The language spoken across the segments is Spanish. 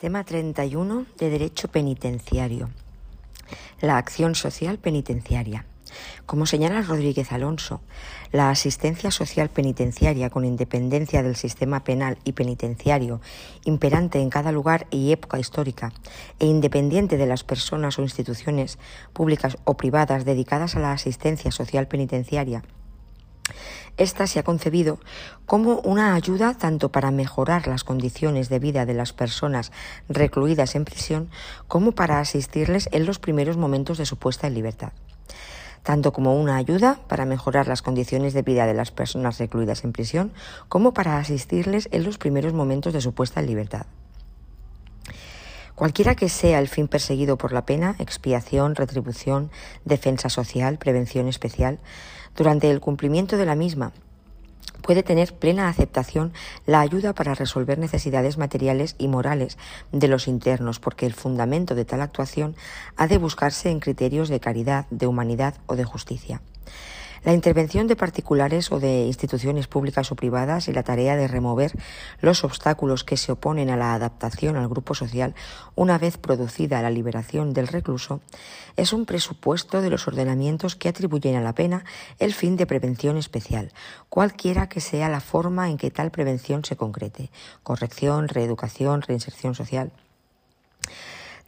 Tema 31 de Derecho Penitenciario. La acción social penitenciaria. Como señala Rodríguez Alonso, la asistencia social penitenciaria con independencia del sistema penal y penitenciario imperante en cada lugar y época histórica e independiente de las personas o instituciones públicas o privadas dedicadas a la asistencia social penitenciaria esta se ha concebido como una ayuda tanto para mejorar las condiciones de vida de las personas recluidas en prisión como para asistirles en los primeros momentos de su puesta en libertad tanto como una ayuda para mejorar las condiciones de vida de las personas recluidas en prisión, como para asistirles en los primeros momentos de su puesta en libertad. Cualquiera que sea el fin perseguido por la pena, expiación, retribución, defensa social, prevención especial, durante el cumplimiento de la misma puede tener plena aceptación la ayuda para resolver necesidades materiales y morales de los internos, porque el fundamento de tal actuación ha de buscarse en criterios de caridad, de humanidad o de justicia. La intervención de particulares o de instituciones públicas o privadas y la tarea de remover los obstáculos que se oponen a la adaptación al grupo social una vez producida la liberación del recluso es un presupuesto de los ordenamientos que atribuyen a la pena el fin de prevención especial, cualquiera que sea la forma en que tal prevención se concrete, corrección, reeducación, reinserción social.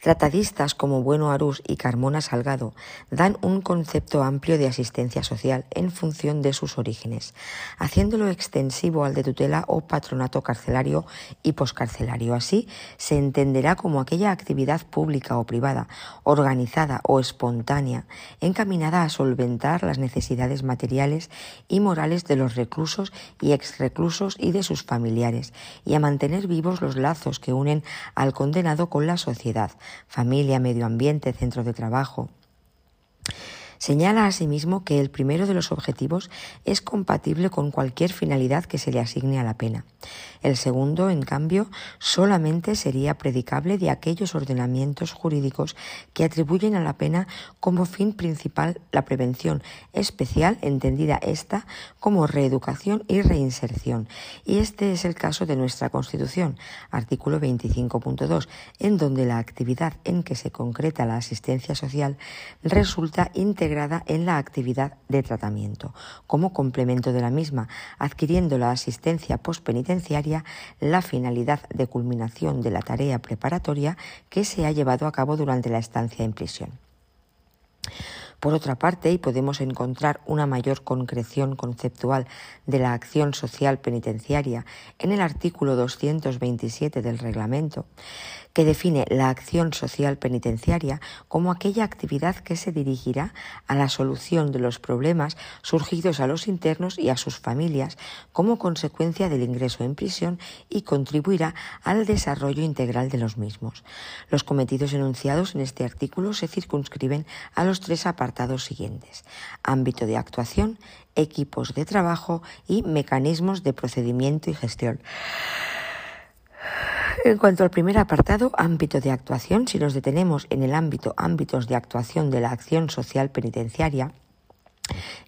Tratadistas como Bueno Arús y Carmona Salgado dan un concepto amplio de asistencia social en función de sus orígenes, haciéndolo extensivo al de tutela o patronato carcelario y poscarcelario. Así se entenderá como aquella actividad pública o privada, organizada o espontánea, encaminada a solventar las necesidades materiales y morales de los reclusos y exreclusos y de sus familiares, y a mantener vivos los lazos que unen al condenado con la sociedad, familia, medio ambiente, centro de trabajo. Señala asimismo que el primero de los objetivos es compatible con cualquier finalidad que se le asigne a la pena. El segundo, en cambio, solamente sería predicable de aquellos ordenamientos jurídicos que atribuyen a la pena como fin principal la prevención especial, entendida esta como reeducación y reinserción. Y este es el caso de nuestra Constitución, artículo 25.2, en donde la actividad en que se concreta la asistencia social resulta en la actividad de tratamiento, como complemento de la misma, adquiriendo la asistencia postpenitenciaria la finalidad de culminación de la tarea preparatoria que se ha llevado a cabo durante la estancia en prisión. Por otra parte, y podemos encontrar una mayor concreción conceptual de la acción social penitenciaria en el artículo 227 del reglamento, que define la acción social penitenciaria como aquella actividad que se dirigirá a la solución de los problemas surgidos a los internos y a sus familias como consecuencia del ingreso en prisión y contribuirá al desarrollo integral de los mismos. Los cometidos enunciados en este artículo se circunscriben a los tres apartados siguientes. Ámbito de actuación, equipos de trabajo y mecanismos de procedimiento y gestión. En cuanto al primer apartado, ámbito de actuación, si nos detenemos en el ámbito ámbitos de actuación de la acción social penitenciaria,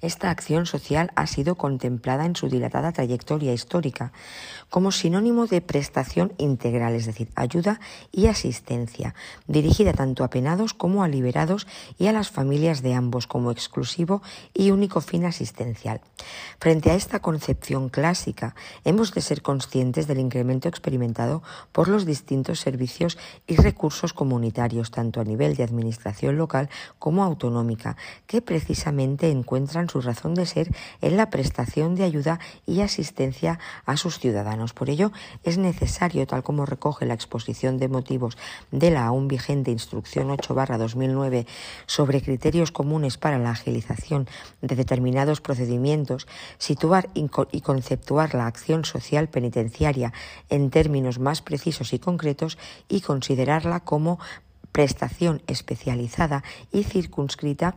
esta acción social ha sido contemplada en su dilatada trayectoria histórica como sinónimo de prestación integral, es decir, ayuda y asistencia, dirigida tanto a penados como a liberados y a las familias de ambos como exclusivo y único fin asistencial. Frente a esta concepción clásica, hemos de ser conscientes del incremento experimentado por los distintos servicios y recursos comunitarios, tanto a nivel de administración local como autonómica, que precisamente en encuentran su razón de ser en la prestación de ayuda y asistencia a sus ciudadanos. Por ello, es necesario, tal como recoge la exposición de motivos de la aún vigente Instrucción 8-2009 sobre criterios comunes para la agilización de determinados procedimientos, situar y conceptuar la acción social penitenciaria en términos más precisos y concretos y considerarla como prestación especializada y circunscrita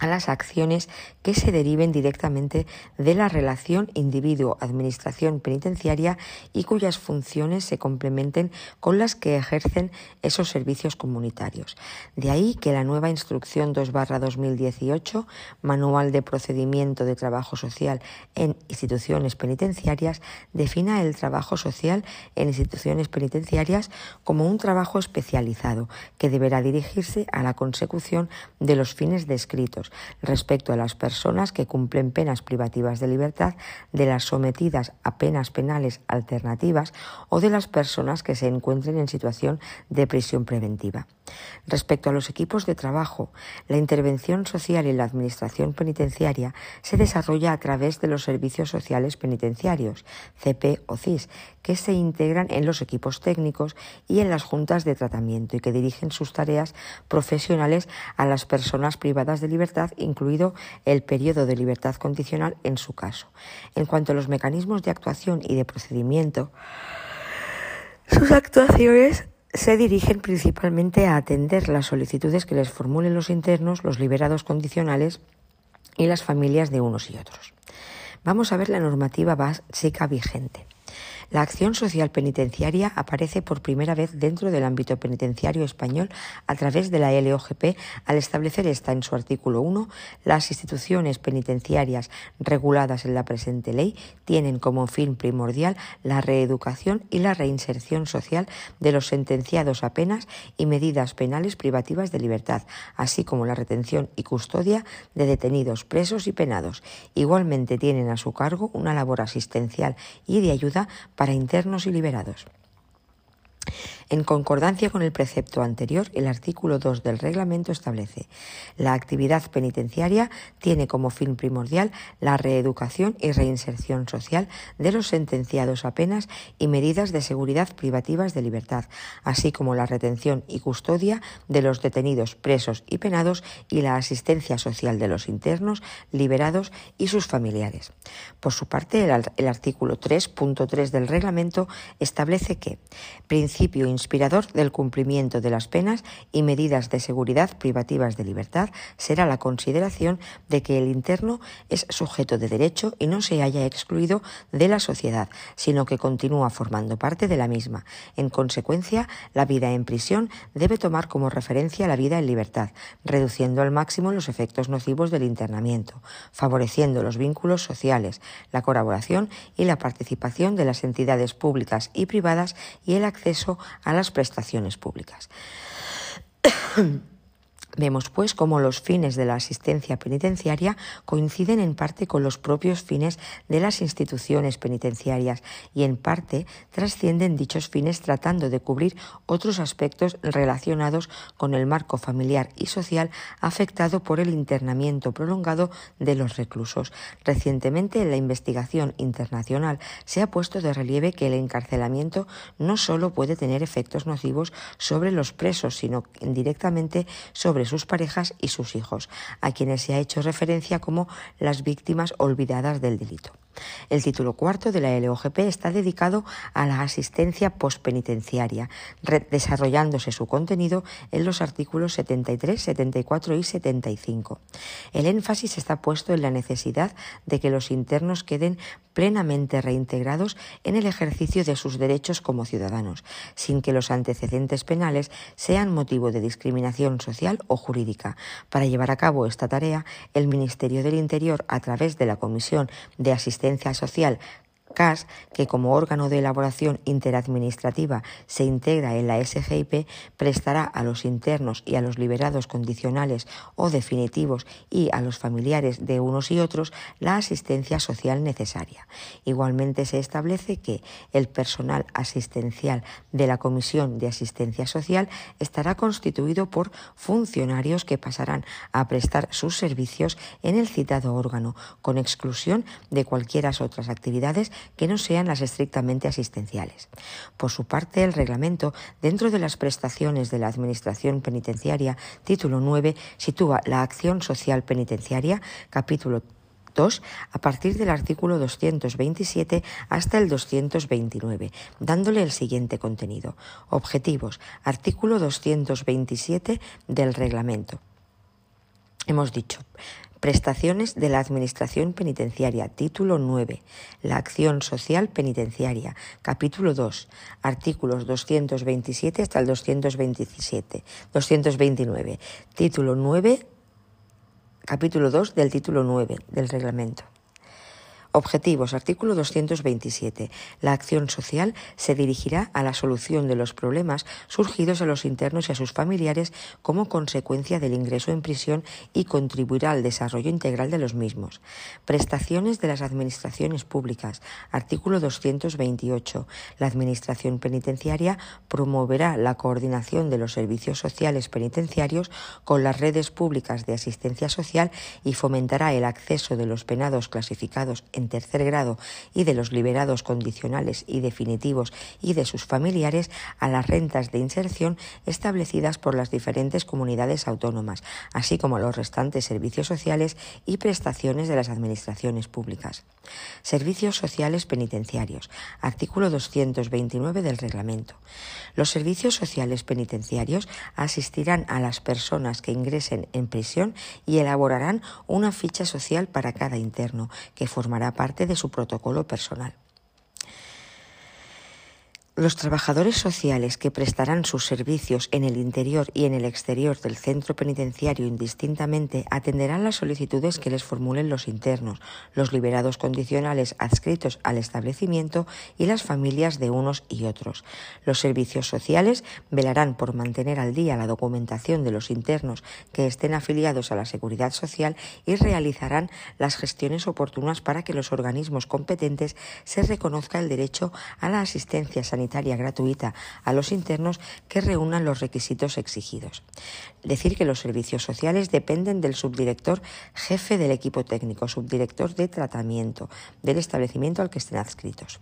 a las acciones que se deriven directamente de la relación individuo-administración penitenciaria y cuyas funciones se complementen con las que ejercen esos servicios comunitarios. De ahí que la nueva Instrucción 2-2018, Manual de Procedimiento de Trabajo Social en Instituciones Penitenciarias, defina el trabajo social en instituciones penitenciarias como un trabajo especializado que deberá dirigirse a la consecución de los fines descritos respecto a las personas que cumplen penas privativas de libertad, de las sometidas a penas penales alternativas o de las personas que se encuentren en situación de prisión preventiva. Respecto a los equipos de trabajo, la intervención social y la administración penitenciaria se desarrolla a través de los servicios sociales penitenciarios, CP o CIS, que se integran en los equipos técnicos y en las juntas de tratamiento y que dirigen sus tareas profesionales a las personas privadas de libertad, incluido el periodo de libertad condicional en su caso. En cuanto a los mecanismos de actuación y de procedimiento, sus actuaciones se dirigen principalmente a atender las solicitudes que les formulen los internos, los liberados condicionales y las familias de unos y otros. Vamos a ver la normativa básica vigente. La acción social penitenciaria aparece por primera vez dentro del ámbito penitenciario español a través de la LOGP al establecer esta en su artículo 1 las instituciones penitenciarias reguladas en la presente ley tienen como fin primordial la reeducación y la reinserción social de los sentenciados a penas y medidas penales privativas de libertad, así como la retención y custodia de detenidos presos y penados. Igualmente tienen a su cargo una labor asistencial y de ayuda para internos y liberados. En concordancia con el precepto anterior, el artículo 2 del reglamento establece la actividad penitenciaria tiene como fin primordial la reeducación y reinserción social de los sentenciados a penas y medidas de seguridad privativas de libertad, así como la retención y custodia de los detenidos presos y penados y la asistencia social de los internos, liberados y sus familiares. Por su parte, el, artículo 3.3 del reglamento establece que principio inspirador del cumplimiento de las penas y medidas de seguridad privativas de libertad será la consideración de que el interno es sujeto de derecho y no se haya excluido de la sociedad, sino que continúa formando parte de la misma. En consecuencia, la vida en prisión debe tomar como referencia la vida en libertad, reduciendo al máximo los efectos nocivos del internamiento, favoreciendo los vínculos sociales, la colaboración y la participación de las entidades públicas y privadas y el acceso a a las prestaciones públicas. Vemos, pues, cómo los fines de la asistencia penitenciaria coinciden en parte con los propios fines de las instituciones penitenciarias y en parte trascienden dichos fines tratando de cubrir otros aspectos relacionados con el marco familiar y social afectado por el internamiento prolongado de los reclusos. Recientemente, en la investigación internacional se ha puesto de relieve que el encarcelamiento no solo puede tener efectos nocivos sobre los presos, sino indirectamente sobre sus parejas y sus hijos, a quienes se ha hecho referencia como las víctimas olvidadas del delito. El título cuarto de la LOGP está dedicado a la asistencia postpenitenciaria, desarrollándose su contenido en los artículos 73, 74 y 75. El énfasis está puesto en la necesidad de que los internos queden plenamente reintegrados en el ejercicio de sus derechos como ciudadanos, sin que los antecedentes penales sean motivo de discriminación social o jurídica. Para llevar a cabo esta tarea, el Ministerio del Interior, a través de la Comisión de Asistencia Social CAS, que como órgano de elaboración interadministrativa se integra en la SGIP, prestará a los internos y a los liberados condicionales o definitivos y a los familiares de unos y otros la asistencia social necesaria. Igualmente se establece que el personal asistencial de la Comisión de Asistencia Social estará constituido por funcionarios que pasarán a prestar sus servicios en el citado órgano, con exclusión de cualquiera otras actividades que no sean las estrictamente asistenciales. Por su parte, el reglamento, dentro de las prestaciones de la Administración Penitenciaria, título 9, sitúa la acción social penitenciaria, capítulo 2 a partir del artículo 227 hasta el 229, dándole el siguiente contenido. Objetivos. Artículo 227 del reglamento. Hemos dicho, Prestaciones de la Administración Penitenciaria, título 9. La acción social penitenciaria, capítulo 2, artículos 227 hasta el 227, 229. Título 9, capítulo 2 del título 9 del reglamento. Objetivos. Artículo 227. La acción social se dirigirá a la solución de los problemas surgidos a los internos y a sus familiares como consecuencia del ingreso en prisión y contribuirá al desarrollo integral de los mismos. Prestaciones de las administraciones públicas. Artículo 228. La Administración penitenciaria promoverá la coordinación de los servicios sociales penitenciarios con las redes públicas de asistencia social y fomentará el acceso de los penados clasificados en tercer grado y de los liberados condicionales y definitivos y de sus familiares a las rentas de inserción establecidas por las diferentes comunidades autónomas, así como los restantes servicios sociales y prestaciones de las administraciones públicas. Servicios sociales penitenciarios. Artículo 229 del reglamento. Los servicios sociales penitenciarios asistirán a las personas que ingresen en prisión y elaborarán una ficha social para cada interno, que formará parte de su protocolo personal. Los trabajadores sociales que prestarán sus servicios en el interior y en el exterior del centro penitenciario indistintamente atenderán las solicitudes que les formulen los internos, los liberados condicionales adscritos al establecimiento y las familias de unos y otros. Los servicios sociales velarán por mantener al día la documentación de los internos que estén afiliados a la Seguridad Social y realizarán las gestiones oportunas para que los organismos competentes se reconozca el derecho a la asistencia sanitaria gratuita a los internos que reúnan los requisitos exigidos. Decir que los servicios sociales dependen del subdirector jefe del equipo técnico, subdirector de tratamiento del establecimiento al que estén adscritos.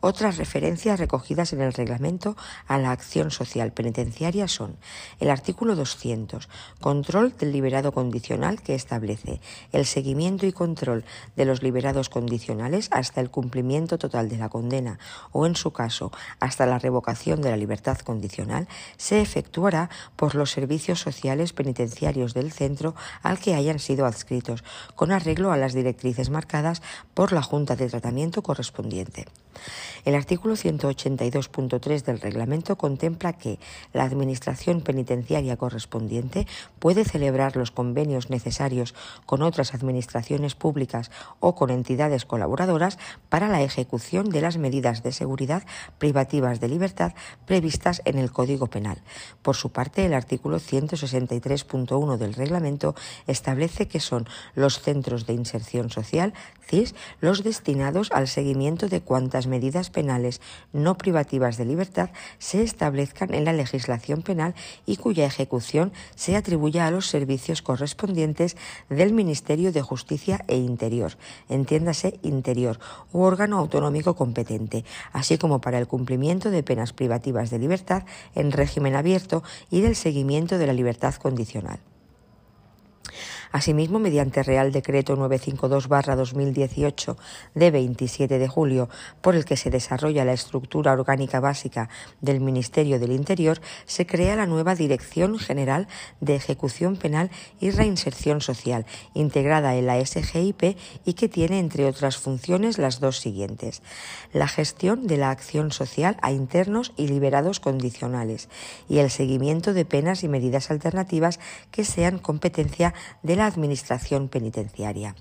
Otras referencias recogidas en el reglamento a la acción social penitenciaria son el artículo 200, control del liberado condicional que establece el seguimiento y control de los liberados condicionales hasta el cumplimiento total de la condena o, en su caso, hasta la revocación de la libertad condicional se efectuará por los servicios sociales penitenciarios del centro al que hayan sido adscritos, con arreglo a las directrices marcadas por la Junta de Tratamiento correspondiente. El artículo 182.3 del reglamento contempla que la Administración penitenciaria correspondiente puede celebrar los convenios necesarios con otras administraciones públicas o con entidades colaboradoras para la ejecución de las medidas de seguridad privativas de libertad previstas en el Código Penal. Por su parte, el artículo 163.1 del reglamento establece que son los centros de inserción social, CIS, los destinados al seguimiento de cuantas medidas penales no privativas de libertad se establezcan en la legislación penal y cuya ejecución se atribuya a los servicios correspondientes del Ministerio de Justicia e Interior, entiéndase Interior, u órgano autonómico competente, así como para el cumplimiento de penas privativas de libertad en régimen abierto y del seguimiento de la libertad condicional. Asimismo, mediante Real Decreto 952-2018 de 27 de julio, por el que se desarrolla la estructura orgánica básica del Ministerio del Interior, se crea la nueva Dirección General de Ejecución Penal y Reinserción Social, integrada en la SGIP y que tiene, entre otras funciones, las dos siguientes. La gestión de la acción social a internos y liberados condicionales y el seguimiento de penas y medidas alternativas que sean competencia de la Administración Penitenciaria,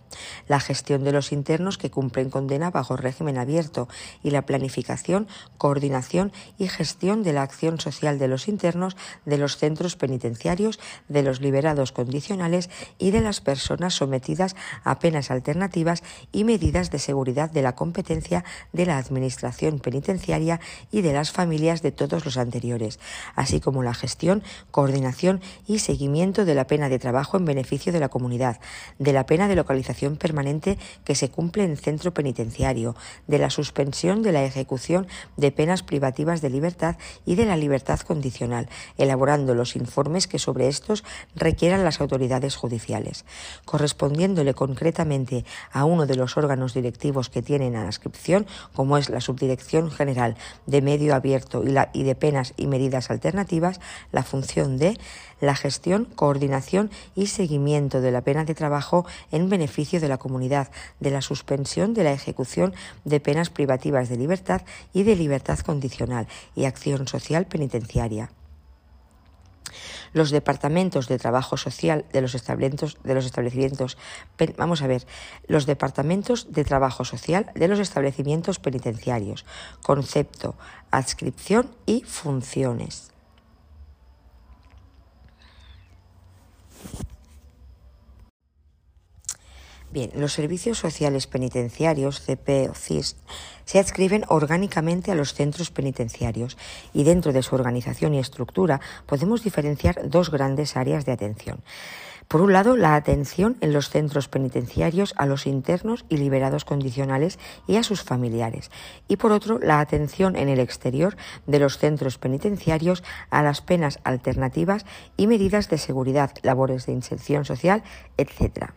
la gestión de los internos que cumplen condena bajo régimen abierto y la planificación, coordinación y gestión de la acción social de los internos, de los centros penitenciarios, de los liberados condicionales y de las personas sometidas a penas alternativas y medidas de seguridad de la competencia de la Administración Penitenciaria y de las familias de todos los anteriores, así como la gestión, coordinación y seguimiento de la pena de trabajo en beneficio de la comunidad, de la pena de localización permanente que se cumple en centro penitenciario, de la suspensión de la ejecución de penas privativas de libertad y de la libertad condicional, elaborando los informes que sobre estos requieran las autoridades judiciales, correspondiéndole concretamente a uno de los órganos directivos que tienen a inscripción, como es la Subdirección General de Medio Abierto y, la, y de Penas y Medidas Alternativas, la función de la gestión, coordinación y seguimiento de la pena de trabajo en beneficio de la comunidad, de la suspensión de la ejecución de penas privativas de libertad y de libertad condicional y acción social penitenciaria los departamentos de trabajo social de los establecimientos, de los establecimientos vamos a ver, los departamentos de trabajo social de los establecimientos penitenciarios, concepto, adscripción y funciones. Bien, los servicios sociales penitenciarios, CP o CIS, se adscriben orgánicamente a los centros penitenciarios y dentro de su organización y estructura podemos diferenciar dos grandes áreas de atención. Por un lado, la atención en los centros penitenciarios a los internos y liberados condicionales y a sus familiares. Y por otro, la atención en el exterior de los centros penitenciarios a las penas alternativas y medidas de seguridad, labores de inserción social, etc.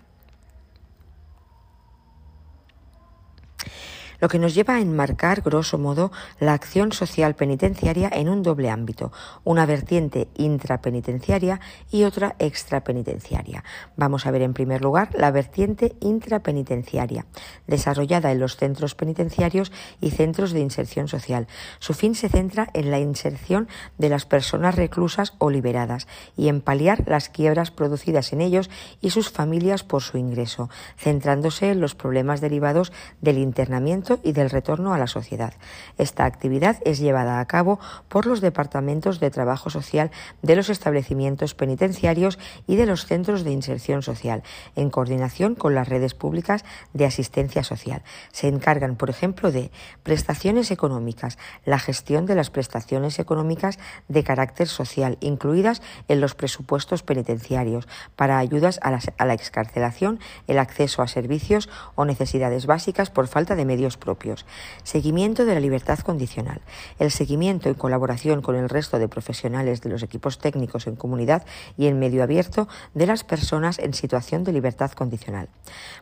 lo que nos lleva a enmarcar, grosso modo, la acción social penitenciaria en un doble ámbito, una vertiente intrapenitenciaria y otra extrapenitenciaria. Vamos a ver en primer lugar la vertiente intrapenitenciaria, desarrollada en los centros penitenciarios y centros de inserción social. Su fin se centra en la inserción de las personas reclusas o liberadas y en paliar las quiebras producidas en ellos y sus familias por su ingreso, centrándose en los problemas derivados del internamiento y del retorno a la sociedad. Esta actividad es llevada a cabo por los departamentos de trabajo social de los establecimientos penitenciarios y de los centros de inserción social, en coordinación con las redes públicas de asistencia social. Se encargan, por ejemplo, de prestaciones económicas, la gestión de las prestaciones económicas de carácter social, incluidas en los presupuestos penitenciarios, para ayudas a la, a la excarcelación, el acceso a servicios o necesidades básicas por falta de medios propios. Seguimiento de la libertad condicional. El seguimiento en colaboración con el resto de profesionales de los equipos técnicos en comunidad y en medio abierto de las personas en situación de libertad condicional.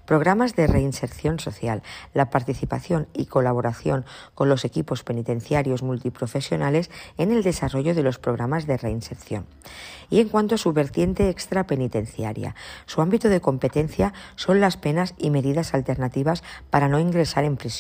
Programas de reinserción social. La participación y colaboración con los equipos penitenciarios multiprofesionales en el desarrollo de los programas de reinserción. Y en cuanto a su vertiente extrapenitenciaria, su ámbito de competencia son las penas y medidas alternativas para no ingresar en prisión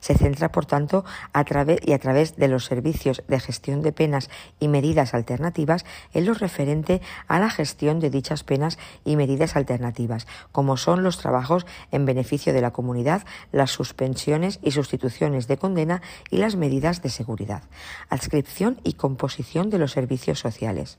se centra, por tanto, a través y a través de los servicios de gestión de penas y medidas alternativas en lo referente a la gestión de dichas penas y medidas alternativas, como son los trabajos en beneficio de la comunidad, las suspensiones y sustituciones de condena y las medidas de seguridad, adscripción y composición de los servicios sociales.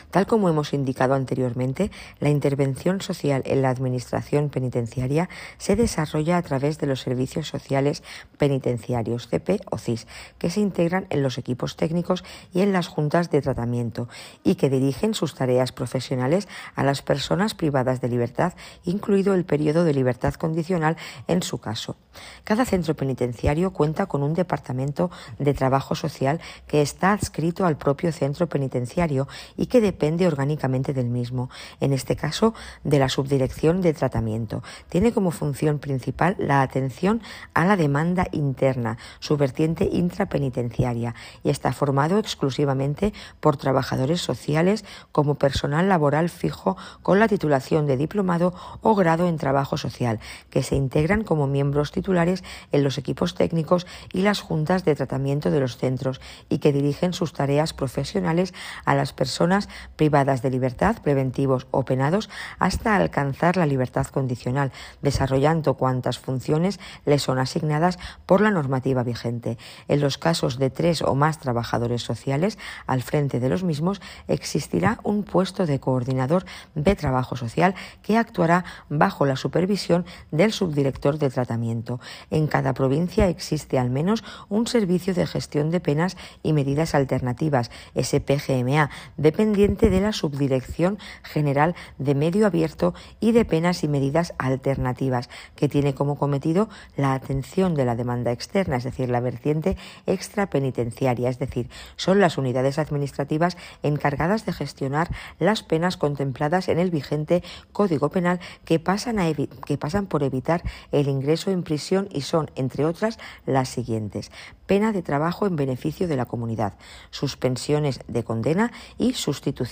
Tal como hemos indicado anteriormente, la intervención social en la Administración penitenciaria se desarrolla a través de los servicios sociales penitenciarios, CP o CIS, que se integran en los equipos técnicos y en las juntas de tratamiento y que dirigen sus tareas profesionales a las personas privadas de libertad, incluido el periodo de libertad condicional en su caso. Cada centro penitenciario cuenta con un departamento de trabajo social que está adscrito al propio centro penitenciario y que depende orgánicamente del mismo, en este caso de la subdirección de tratamiento. Tiene como función principal la atención a la demanda interna, su vertiente intrapenitenciaria, y está formado exclusivamente por trabajadores sociales como personal laboral fijo con la titulación de diplomado o grado en trabajo social, que se integran como miembros titulares en los equipos técnicos y las juntas de tratamiento de los centros y que dirigen sus tareas profesionales a las personas privadas de libertad, preventivos o penados, hasta alcanzar la libertad condicional, desarrollando cuantas funciones le son asignadas por la normativa vigente. En los casos de tres o más trabajadores sociales, al frente de los mismos existirá un puesto de coordinador de trabajo social que actuará bajo la supervisión del subdirector de tratamiento. En cada provincia existe al menos un servicio de gestión de penas y medidas alternativas, SPGMA, dependiente de la Subdirección General de Medio Abierto y de Penas y Medidas Alternativas, que tiene como cometido la atención de la demanda externa, es decir, la vertiente extrapenitenciaria, es decir, son las unidades administrativas encargadas de gestionar las penas contempladas en el vigente Código Penal que pasan, a que pasan por evitar el ingreso en prisión y son, entre otras, las siguientes. Pena de trabajo en beneficio de la comunidad, suspensiones de condena y sustitución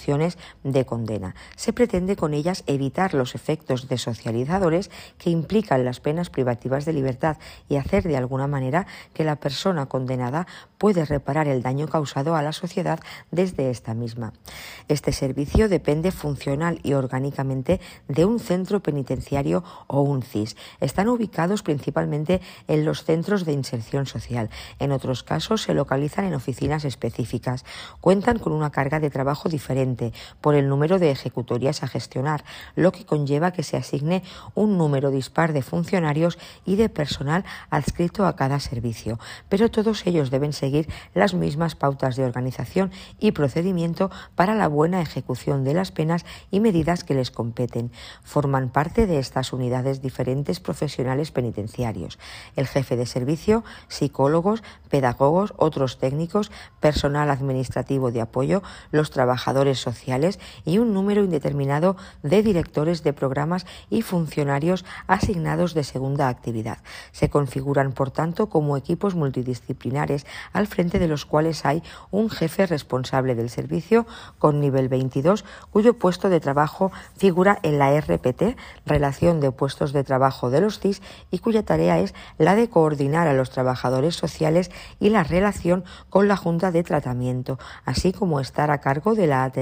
de condena. Se pretende con ellas evitar los efectos desocializadores que implican las penas privativas de libertad y hacer de alguna manera que la persona condenada puede reparar el daño causado a la sociedad desde esta misma. Este servicio depende funcional y orgánicamente de un centro penitenciario o un CIS. Están ubicados principalmente en los centros de inserción social. En otros casos se localizan en oficinas específicas. Cuentan con una carga de trabajo diferente por el número de ejecutorias a gestionar, lo que conlleva que se asigne un número dispar de funcionarios y de personal adscrito a cada servicio. Pero todos ellos deben seguir las mismas pautas de organización y procedimiento para la buena ejecución de las penas y medidas que les competen. Forman parte de estas unidades diferentes profesionales penitenciarios. El jefe de servicio, psicólogos, pedagogos, otros técnicos, personal administrativo de apoyo, los trabajadores sociales y un número indeterminado de directores de programas y funcionarios asignados de segunda actividad. Se configuran, por tanto, como equipos multidisciplinares al frente de los cuales hay un jefe responsable del servicio con nivel 22, cuyo puesto de trabajo figura en la RPT, Relación de Puestos de Trabajo de los CIS, y cuya tarea es la de coordinar a los trabajadores sociales y la relación con la Junta de Tratamiento, así como estar a cargo de la atención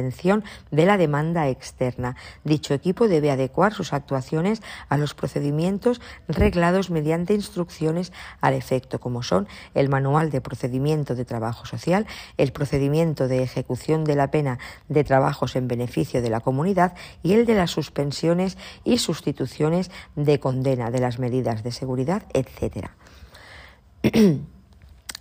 de la demanda externa. Dicho equipo debe adecuar sus actuaciones a los procedimientos reglados mediante instrucciones al efecto, como son el Manual de Procedimiento de Trabajo Social, el procedimiento de ejecución de la pena de trabajos en beneficio de la comunidad y el de las suspensiones y sustituciones de condena de las medidas de seguridad, etc.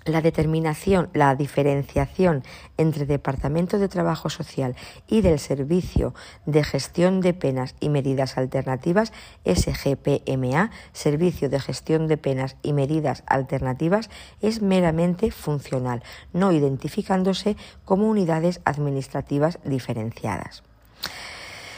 la determinación, la diferenciación entre Departamento de Trabajo Social y del Servicio de Gestión de Penas y Medidas Alternativas, SGPMA, Servicio de Gestión de Penas y Medidas Alternativas, es meramente funcional, no identificándose como unidades administrativas diferenciadas.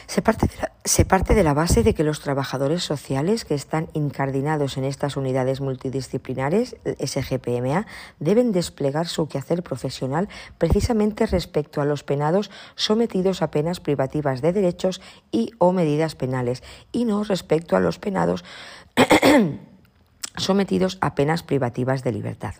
Se parte, de la, se parte de la base de que los trabajadores sociales que están incardinados en estas unidades multidisciplinares, SGPMA, deben desplegar su quehacer profesional precisamente respecto a los penados sometidos a penas privativas de derechos y o medidas penales, y no respecto a los penados sometidos a penas privativas de libertad.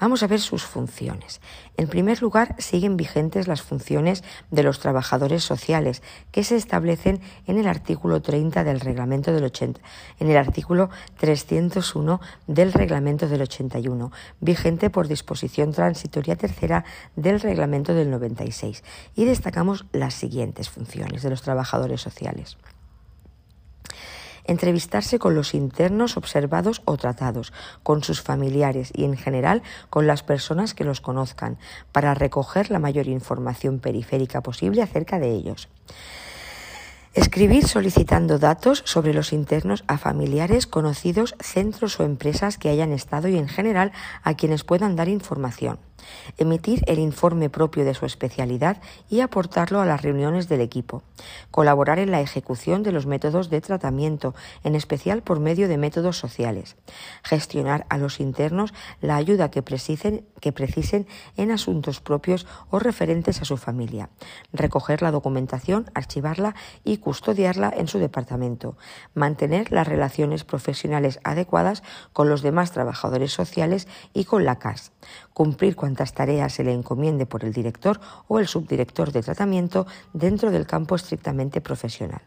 Vamos a ver sus funciones. En primer lugar, siguen vigentes las funciones de los trabajadores sociales que se establecen en el artículo 30 del reglamento del 80, en el artículo 301 del reglamento del 81, vigente por disposición transitoria tercera del reglamento del 96. Y destacamos las siguientes funciones de los trabajadores sociales entrevistarse con los internos observados o tratados, con sus familiares y en general con las personas que los conozcan, para recoger la mayor información periférica posible acerca de ellos. Escribir solicitando datos sobre los internos a familiares, conocidos, centros o empresas que hayan estado y en general a quienes puedan dar información emitir el informe propio de su especialidad y aportarlo a las reuniones del equipo, colaborar en la ejecución de los métodos de tratamiento, en especial por medio de métodos sociales, gestionar a los internos la ayuda que precisen, que precisen en asuntos propios o referentes a su familia, recoger la documentación, archivarla y custodiarla en su departamento, mantener las relaciones profesionales adecuadas con los demás trabajadores sociales y con la CAS, cumplir cuantas tareas se le encomiende por el director o el subdirector de tratamiento dentro del campo estrictamente profesional.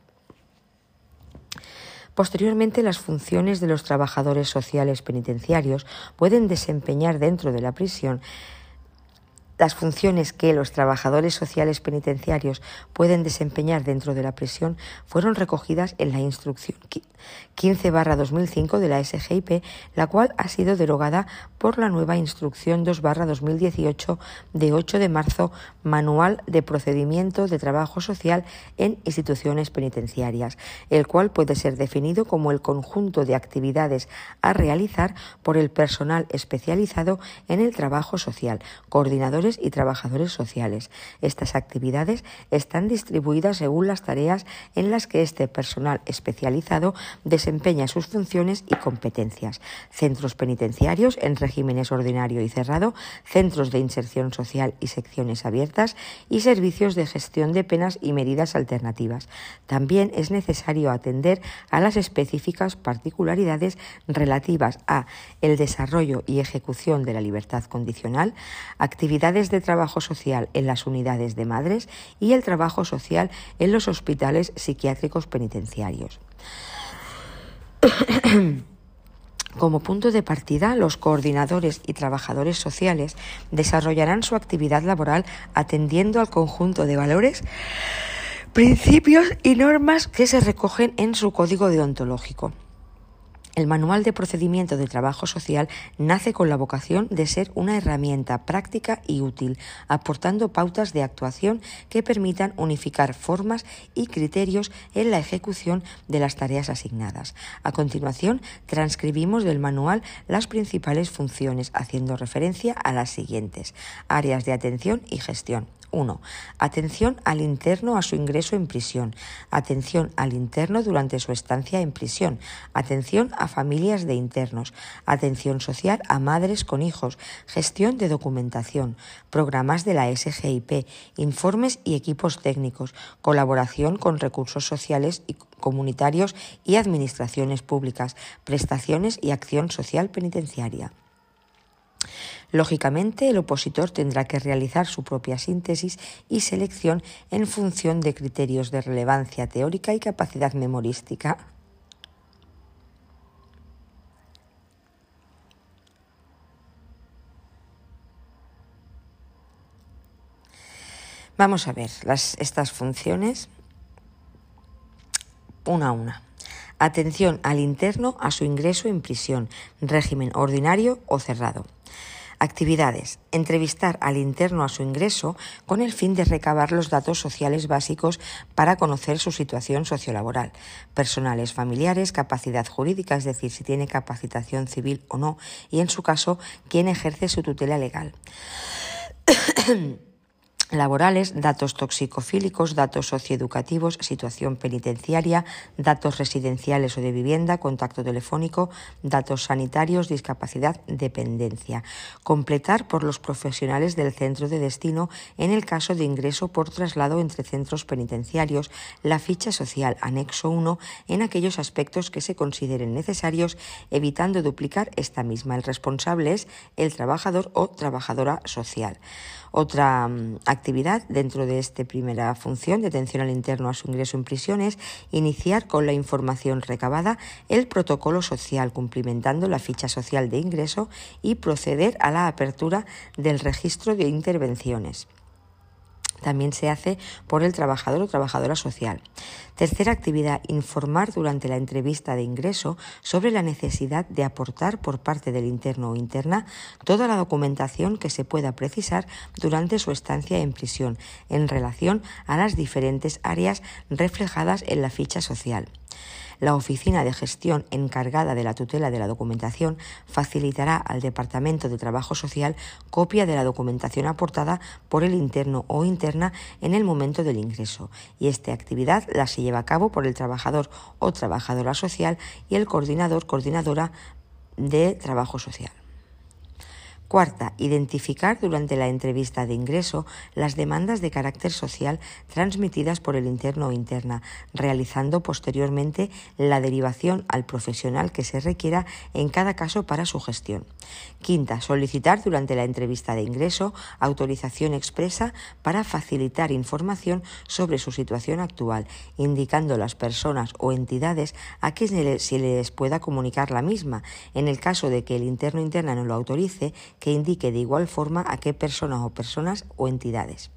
Posteriormente, las funciones de los trabajadores sociales penitenciarios pueden desempeñar dentro de la prisión las funciones que los trabajadores sociales penitenciarios pueden desempeñar dentro de la prisión fueron recogidas en la instrucción 15-2005 de la SGIP, la cual ha sido derogada por la nueva instrucción 2-2018 de 8 de marzo, Manual de Procedimiento de Trabajo Social en Instituciones Penitenciarias, el cual puede ser definido como el conjunto de actividades a realizar por el personal especializado en el trabajo social, coordinadores trabajadores y trabajadores sociales. Estas actividades están distribuidas según las tareas en las que este personal especializado desempeña sus funciones y competencias. Centros penitenciarios en regímenes ordinario y cerrado, centros de inserción social y secciones abiertas y servicios de gestión de penas y medidas alternativas. También es necesario atender a las específicas particularidades relativas a el desarrollo y ejecución de la libertad condicional, actividades de trabajo social en las unidades de madres y el trabajo social en los hospitales psiquiátricos penitenciarios. Como punto de partida, los coordinadores y trabajadores sociales desarrollarán su actividad laboral atendiendo al conjunto de valores, principios y normas que se recogen en su código deontológico. El Manual de Procedimiento de Trabajo Social nace con la vocación de ser una herramienta práctica y útil, aportando pautas de actuación que permitan unificar formas y criterios en la ejecución de las tareas asignadas. A continuación, transcribimos del manual las principales funciones, haciendo referencia a las siguientes áreas de atención y gestión. 1. Atención al interno a su ingreso en prisión. Atención al interno durante su estancia en prisión. Atención a familias de internos. Atención social a madres con hijos. Gestión de documentación. Programas de la SGIP. Informes y equipos técnicos. Colaboración con recursos sociales y comunitarios y administraciones públicas. Prestaciones y acción social penitenciaria. Lógicamente, el opositor tendrá que realizar su propia síntesis y selección en función de criterios de relevancia teórica y capacidad memorística. Vamos a ver estas funciones una a una. Atención al interno a su ingreso en prisión, régimen ordinario o cerrado. Actividades. Entrevistar al interno a su ingreso con el fin de recabar los datos sociales básicos para conocer su situación sociolaboral, personales, familiares, capacidad jurídica, es decir, si tiene capacitación civil o no, y en su caso, quién ejerce su tutela legal. laborales, datos toxicofílicos, datos socioeducativos, situación penitenciaria, datos residenciales o de vivienda, contacto telefónico, datos sanitarios, discapacidad, dependencia. Completar por los profesionales del centro de destino en el caso de ingreso por traslado entre centros penitenciarios, la ficha social anexo 1 en aquellos aspectos que se consideren necesarios, evitando duplicar esta misma. El responsable es el trabajador o trabajadora social. Otra mm, actividad dentro de esta primera función de atención al interno a su ingreso en prisión es iniciar con la información recabada el protocolo social, cumplimentando la ficha social de ingreso y proceder a la apertura del registro de intervenciones también se hace por el trabajador o trabajadora social. Tercera actividad, informar durante la entrevista de ingreso sobre la necesidad de aportar por parte del interno o interna toda la documentación que se pueda precisar durante su estancia en prisión en relación a las diferentes áreas reflejadas en la ficha social. La Oficina de Gestión encargada de la tutela de la documentación facilitará al Departamento de Trabajo Social copia de la documentación aportada por el interno o interna en el momento del ingreso y esta actividad la se lleva a cabo por el trabajador o trabajadora social y el coordinador coordinadora de trabajo social. Cuarta, identificar durante la entrevista de ingreso las demandas de carácter social transmitidas por el interno o interna, realizando posteriormente la derivación al profesional que se requiera en cada caso para su gestión. Quinta, solicitar durante la entrevista de ingreso autorización expresa para facilitar información sobre su situación actual, indicando las personas o entidades a quienes se les pueda comunicar la misma. En el caso de que el interno interna no lo autorice, que indique de igual forma a qué personas o personas o entidades.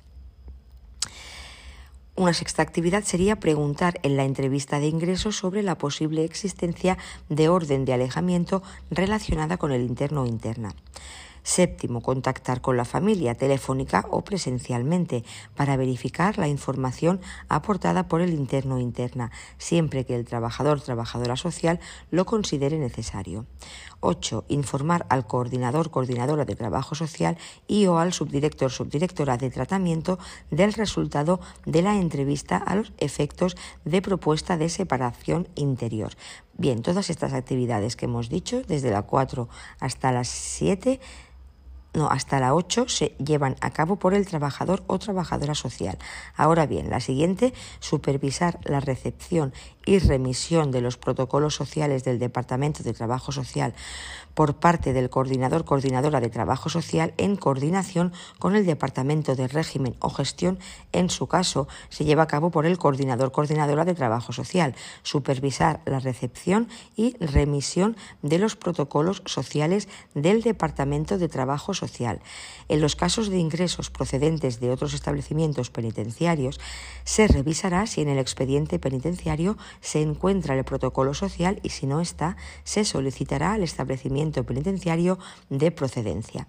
Una sexta actividad sería preguntar en la entrevista de ingreso sobre la posible existencia de orden de alejamiento relacionada con el interno interna. Séptimo, contactar con la familia telefónica o presencialmente para verificar la información aportada por el interno interna, siempre que el trabajador trabajadora social lo considere necesario. 8. Informar al coordinador coordinadora de trabajo social y o al subdirector subdirectora de tratamiento del resultado de la entrevista a los efectos de propuesta de separación interior. Bien, todas estas actividades que hemos dicho, desde la 4 hasta las 7, no, hasta la 8 se llevan a cabo por el trabajador o trabajadora social. Ahora bien, la siguiente, supervisar la recepción y remisión de los protocolos sociales del Departamento de Trabajo Social por parte del coordinador coordinadora de trabajo social en coordinación con el Departamento de Régimen o Gestión. En su caso, se lleva a cabo por el coordinador coordinadora de trabajo social. Supervisar la recepción y remisión de los protocolos sociales del Departamento de Trabajo Social. En los casos de ingresos procedentes de otros establecimientos penitenciarios, se revisará si en el expediente penitenciario se encuentra el protocolo social y si no está, se solicitará al establecimiento penitenciario de procedencia.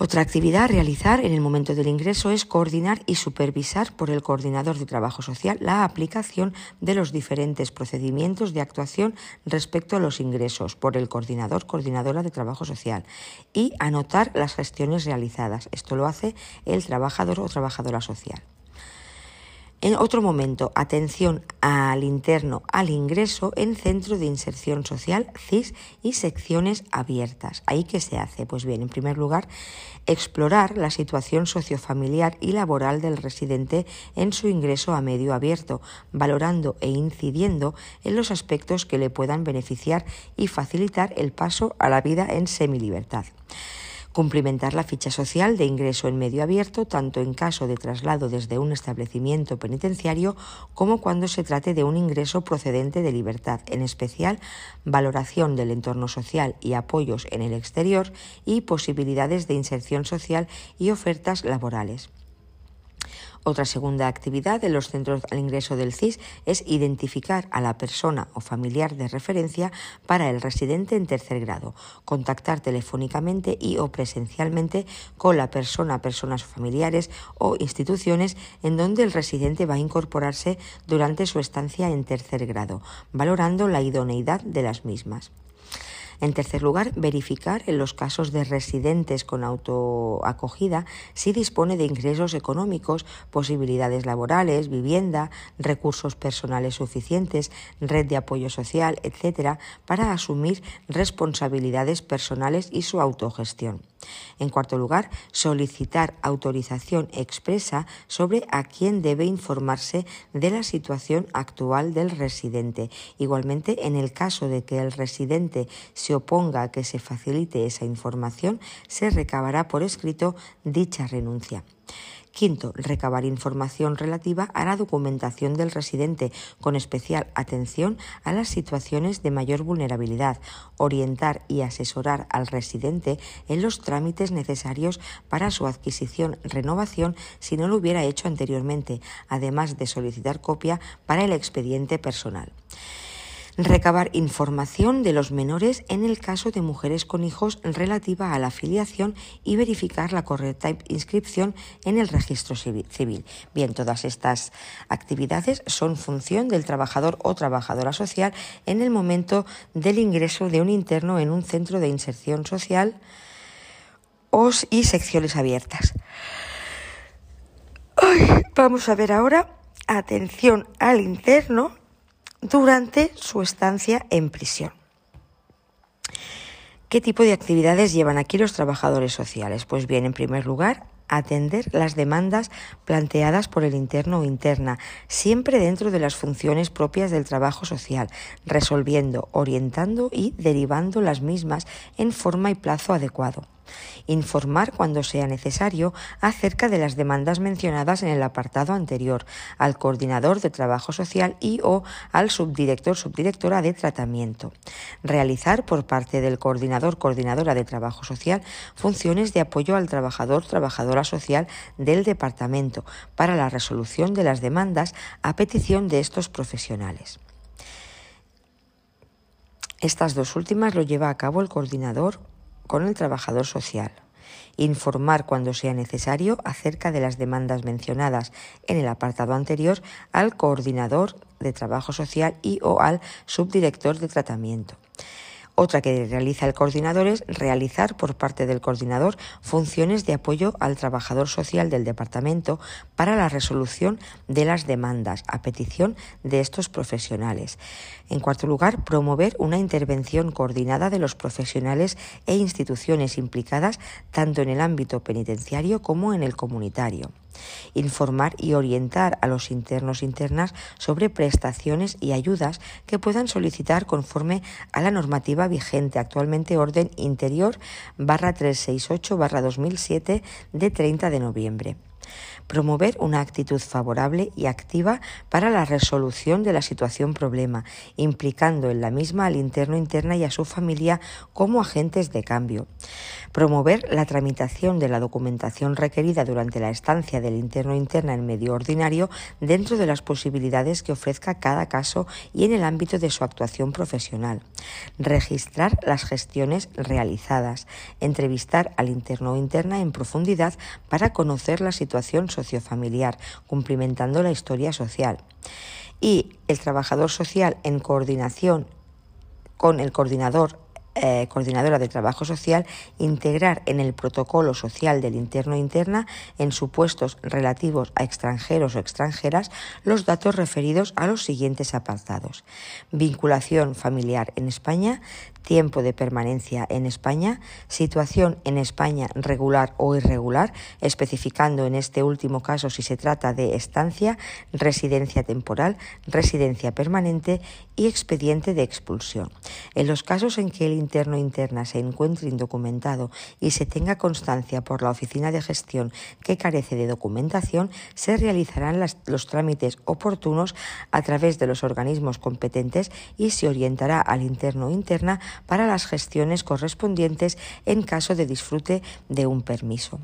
Otra actividad a realizar en el momento del ingreso es coordinar y supervisar por el coordinador de trabajo social la aplicación de los diferentes procedimientos de actuación respecto a los ingresos por el coordinador coordinadora de trabajo social y anotar las gestiones realizadas. Esto lo hace el trabajador o trabajadora social. En otro momento, atención al interno, al ingreso en centro de inserción social, CIS y secciones abiertas. ¿Ahí qué se hace? Pues bien, en primer lugar, explorar la situación sociofamiliar y laboral del residente en su ingreso a medio abierto, valorando e incidiendo en los aspectos que le puedan beneficiar y facilitar el paso a la vida en semilibertad. Cumplimentar la ficha social de ingreso en medio abierto, tanto en caso de traslado desde un establecimiento penitenciario como cuando se trate de un ingreso procedente de libertad, en especial valoración del entorno social y apoyos en el exterior y posibilidades de inserción social y ofertas laborales. Otra segunda actividad de los centros al ingreso del CIS es identificar a la persona o familiar de referencia para el residente en tercer grado, contactar telefónicamente y o presencialmente con la persona, personas familiares o instituciones en donde el residente va a incorporarse durante su estancia en tercer grado, valorando la idoneidad de las mismas. En tercer lugar, verificar en los casos de residentes con autoacogida si dispone de ingresos económicos, posibilidades laborales, vivienda, recursos personales suficientes, red de apoyo social, etc., para asumir responsabilidades personales y su autogestión. En cuarto lugar, solicitar autorización expresa sobre a quién debe informarse de la situación actual del residente. Igualmente, en el caso de que el residente se oponga a que se facilite esa información, se recabará por escrito dicha renuncia. Quinto, recabar información relativa a la documentación del residente, con especial atención a las situaciones de mayor vulnerabilidad, orientar y asesorar al residente en los trámites necesarios para su adquisición, renovación, si no lo hubiera hecho anteriormente, además de solicitar copia para el expediente personal recabar información de los menores en el caso de mujeres con hijos relativa a la afiliación y verificar la correcta inscripción en el registro civil. Bien, todas estas actividades son función del trabajador o trabajadora social en el momento del ingreso de un interno en un centro de inserción social y secciones abiertas. vamos a ver ahora atención al interno durante su estancia en prisión. ¿Qué tipo de actividades llevan aquí los trabajadores sociales? Pues bien, en primer lugar, atender las demandas planteadas por el interno o interna, siempre dentro de las funciones propias del trabajo social, resolviendo, orientando y derivando las mismas en forma y plazo adecuado informar cuando sea necesario acerca de las demandas mencionadas en el apartado anterior al coordinador de trabajo social y o al subdirector subdirectora de tratamiento. Realizar por parte del coordinador coordinadora de trabajo social funciones de apoyo al trabajador trabajadora social del departamento para la resolución de las demandas a petición de estos profesionales. Estas dos últimas lo lleva a cabo el coordinador con el trabajador social informar cuando sea necesario acerca de las demandas mencionadas en el apartado anterior al coordinador de trabajo social y o al subdirector de tratamiento. Otra que realiza el coordinador es realizar por parte del coordinador funciones de apoyo al trabajador social del departamento para la resolución de las demandas a petición de estos profesionales. En cuarto lugar, promover una intervención coordinada de los profesionales e instituciones implicadas tanto en el ámbito penitenciario como en el comunitario informar y orientar a los internos internas sobre prestaciones y ayudas que puedan solicitar conforme a la normativa vigente, actualmente Orden Interior barra 368 barra 2007 de 30 de noviembre promover una actitud favorable y activa para la resolución de la situación problema, implicando en la misma al interno interna y a su familia como agentes de cambio. Promover la tramitación de la documentación requerida durante la estancia del interno interna en medio ordinario dentro de las posibilidades que ofrezca cada caso y en el ámbito de su actuación profesional. Registrar las gestiones realizadas. Entrevistar al interno o interna en profundidad para conocer la situación sociofamiliar, cumplimentando la historia social. Y el trabajador social en coordinación con el coordinador eh, coordinadora de trabajo social integrar en el protocolo social del interno e interna en supuestos relativos a extranjeros o extranjeras los datos referidos a los siguientes apartados. Vinculación familiar en España, tiempo de permanencia en España, situación en España regular o irregular, especificando en este último caso si se trata de estancia, residencia temporal, residencia permanente y expediente de expulsión. En los casos en que el interno interna se encuentre indocumentado y se tenga constancia por la oficina de gestión que carece de documentación, se realizarán los trámites oportunos a través de los organismos competentes y se orientará al interno interna para las gestiones correspondientes en caso de disfrute de un permiso.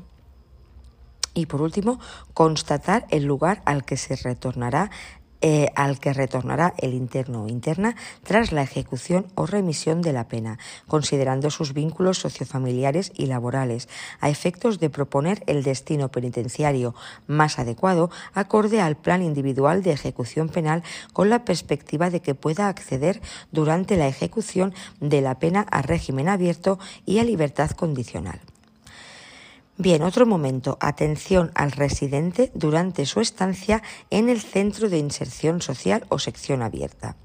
Y por último, constatar el lugar al que se retornará eh, al que retornará el interno o interna tras la ejecución o remisión de la pena, considerando sus vínculos sociofamiliares y laborales, a efectos de proponer el destino penitenciario más adecuado acorde al plan individual de ejecución penal con la perspectiva de que pueda acceder durante la ejecución de la pena a régimen abierto y a libertad condicional. Bien, otro momento. Atención al residente durante su estancia en el centro de inserción social o sección abierta.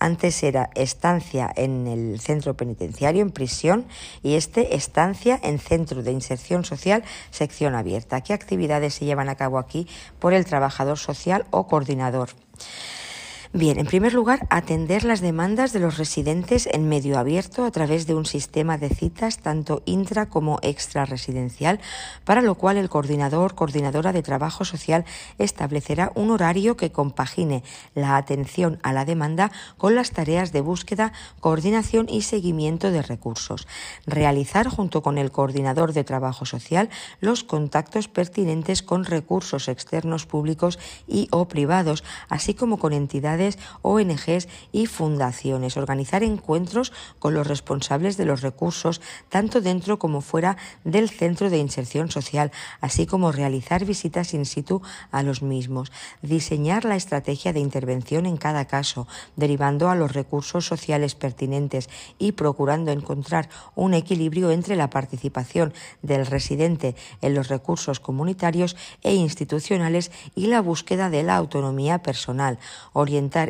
Antes era estancia en el centro penitenciario, en prisión, y este estancia en centro de inserción social, sección abierta. ¿Qué actividades se llevan a cabo aquí por el trabajador social o coordinador? Bien, en primer lugar, atender las demandas de los residentes en medio abierto a través de un sistema de citas tanto intra como extra residencial, para lo cual el coordinador, coordinadora de trabajo social establecerá un horario que compagine la atención a la demanda con las tareas de búsqueda, coordinación y seguimiento de recursos. Realizar junto con el coordinador de trabajo social los contactos pertinentes con recursos externos públicos y o privados, así como con entidades ONGs y fundaciones. Organizar encuentros con los responsables de los recursos, tanto dentro como fuera del centro de inserción social, así como realizar visitas in situ a los mismos. Diseñar la estrategia de intervención en cada caso, derivando a los recursos sociales pertinentes y procurando encontrar un equilibrio entre la participación del residente en los recursos comunitarios e institucionales y la búsqueda de la autonomía personal,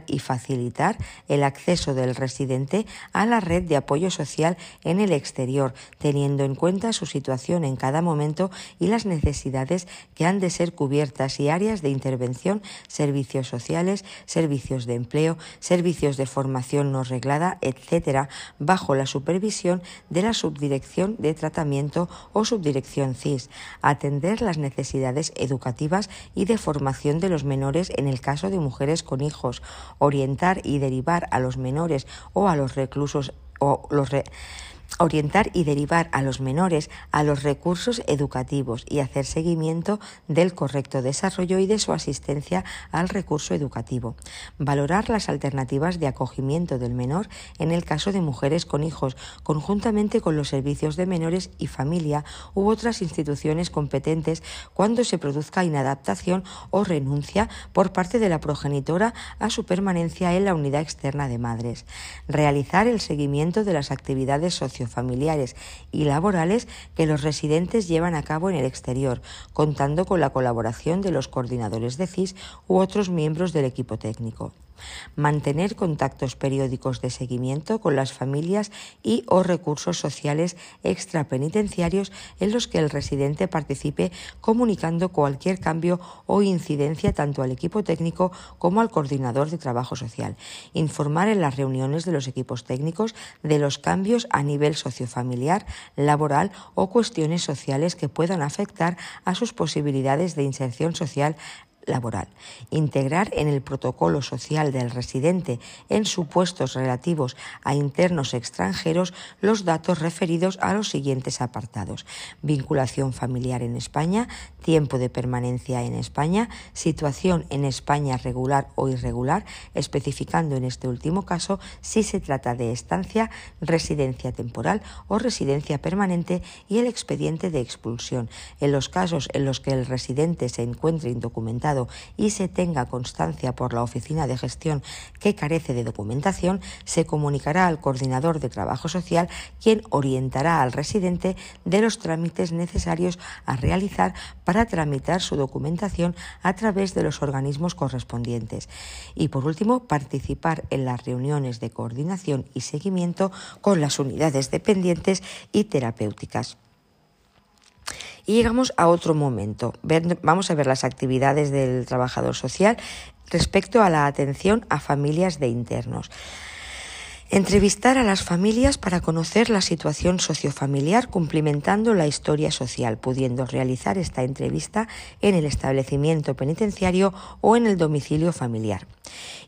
y facilitar el acceso del residente a la red de apoyo social en el exterior, teniendo en cuenta su situación en cada momento y las necesidades que han de ser cubiertas y áreas de intervención, servicios sociales, servicios de empleo, servicios de formación no reglada, etcétera, bajo la supervisión de la subdirección de tratamiento o subdirección CIS, atender las necesidades educativas y de formación de los menores en el caso de mujeres con hijos, orientar y derivar a los menores o a los reclusos o los orientar y derivar a los menores a los recursos educativos y hacer seguimiento del correcto desarrollo y de su asistencia al recurso educativo. Valorar las alternativas de acogimiento del menor en el caso de mujeres con hijos, conjuntamente con los servicios de menores y familia u otras instituciones competentes cuando se produzca inadaptación o renuncia por parte de la progenitora a su permanencia en la unidad externa de madres. Realizar el seguimiento de las actividades sociales familiares y laborales que los residentes llevan a cabo en el exterior, contando con la colaboración de los coordinadores de CIS u otros miembros del equipo técnico mantener contactos periódicos de seguimiento con las familias y o recursos sociales extrapenitenciarios en los que el residente participe comunicando cualquier cambio o incidencia tanto al equipo técnico como al coordinador de trabajo social. Informar en las reuniones de los equipos técnicos de los cambios a nivel sociofamiliar, laboral o cuestiones sociales que puedan afectar a sus posibilidades de inserción social laboral. Integrar en el protocolo social del residente en supuestos relativos a internos extranjeros los datos referidos a los siguientes apartados. Vinculación familiar en España, tiempo de permanencia en España, situación en España regular o irregular, especificando en este último caso si se trata de estancia, residencia temporal o residencia permanente y el expediente de expulsión. En los casos en los que el residente se encuentre indocumentado y se tenga constancia por la Oficina de Gestión que carece de documentación, se comunicará al coordinador de trabajo social, quien orientará al residente de los trámites necesarios a realizar para tramitar su documentación a través de los organismos correspondientes. Y por último, participar en las reuniones de coordinación y seguimiento con las unidades dependientes y terapéuticas. Y llegamos a otro momento. vamos a ver las actividades del trabajador social respecto a la atención a familias de internos. Entrevistar a las familias para conocer la situación sociofamiliar cumplimentando la historia social, pudiendo realizar esta entrevista en el establecimiento penitenciario o en el domicilio familiar.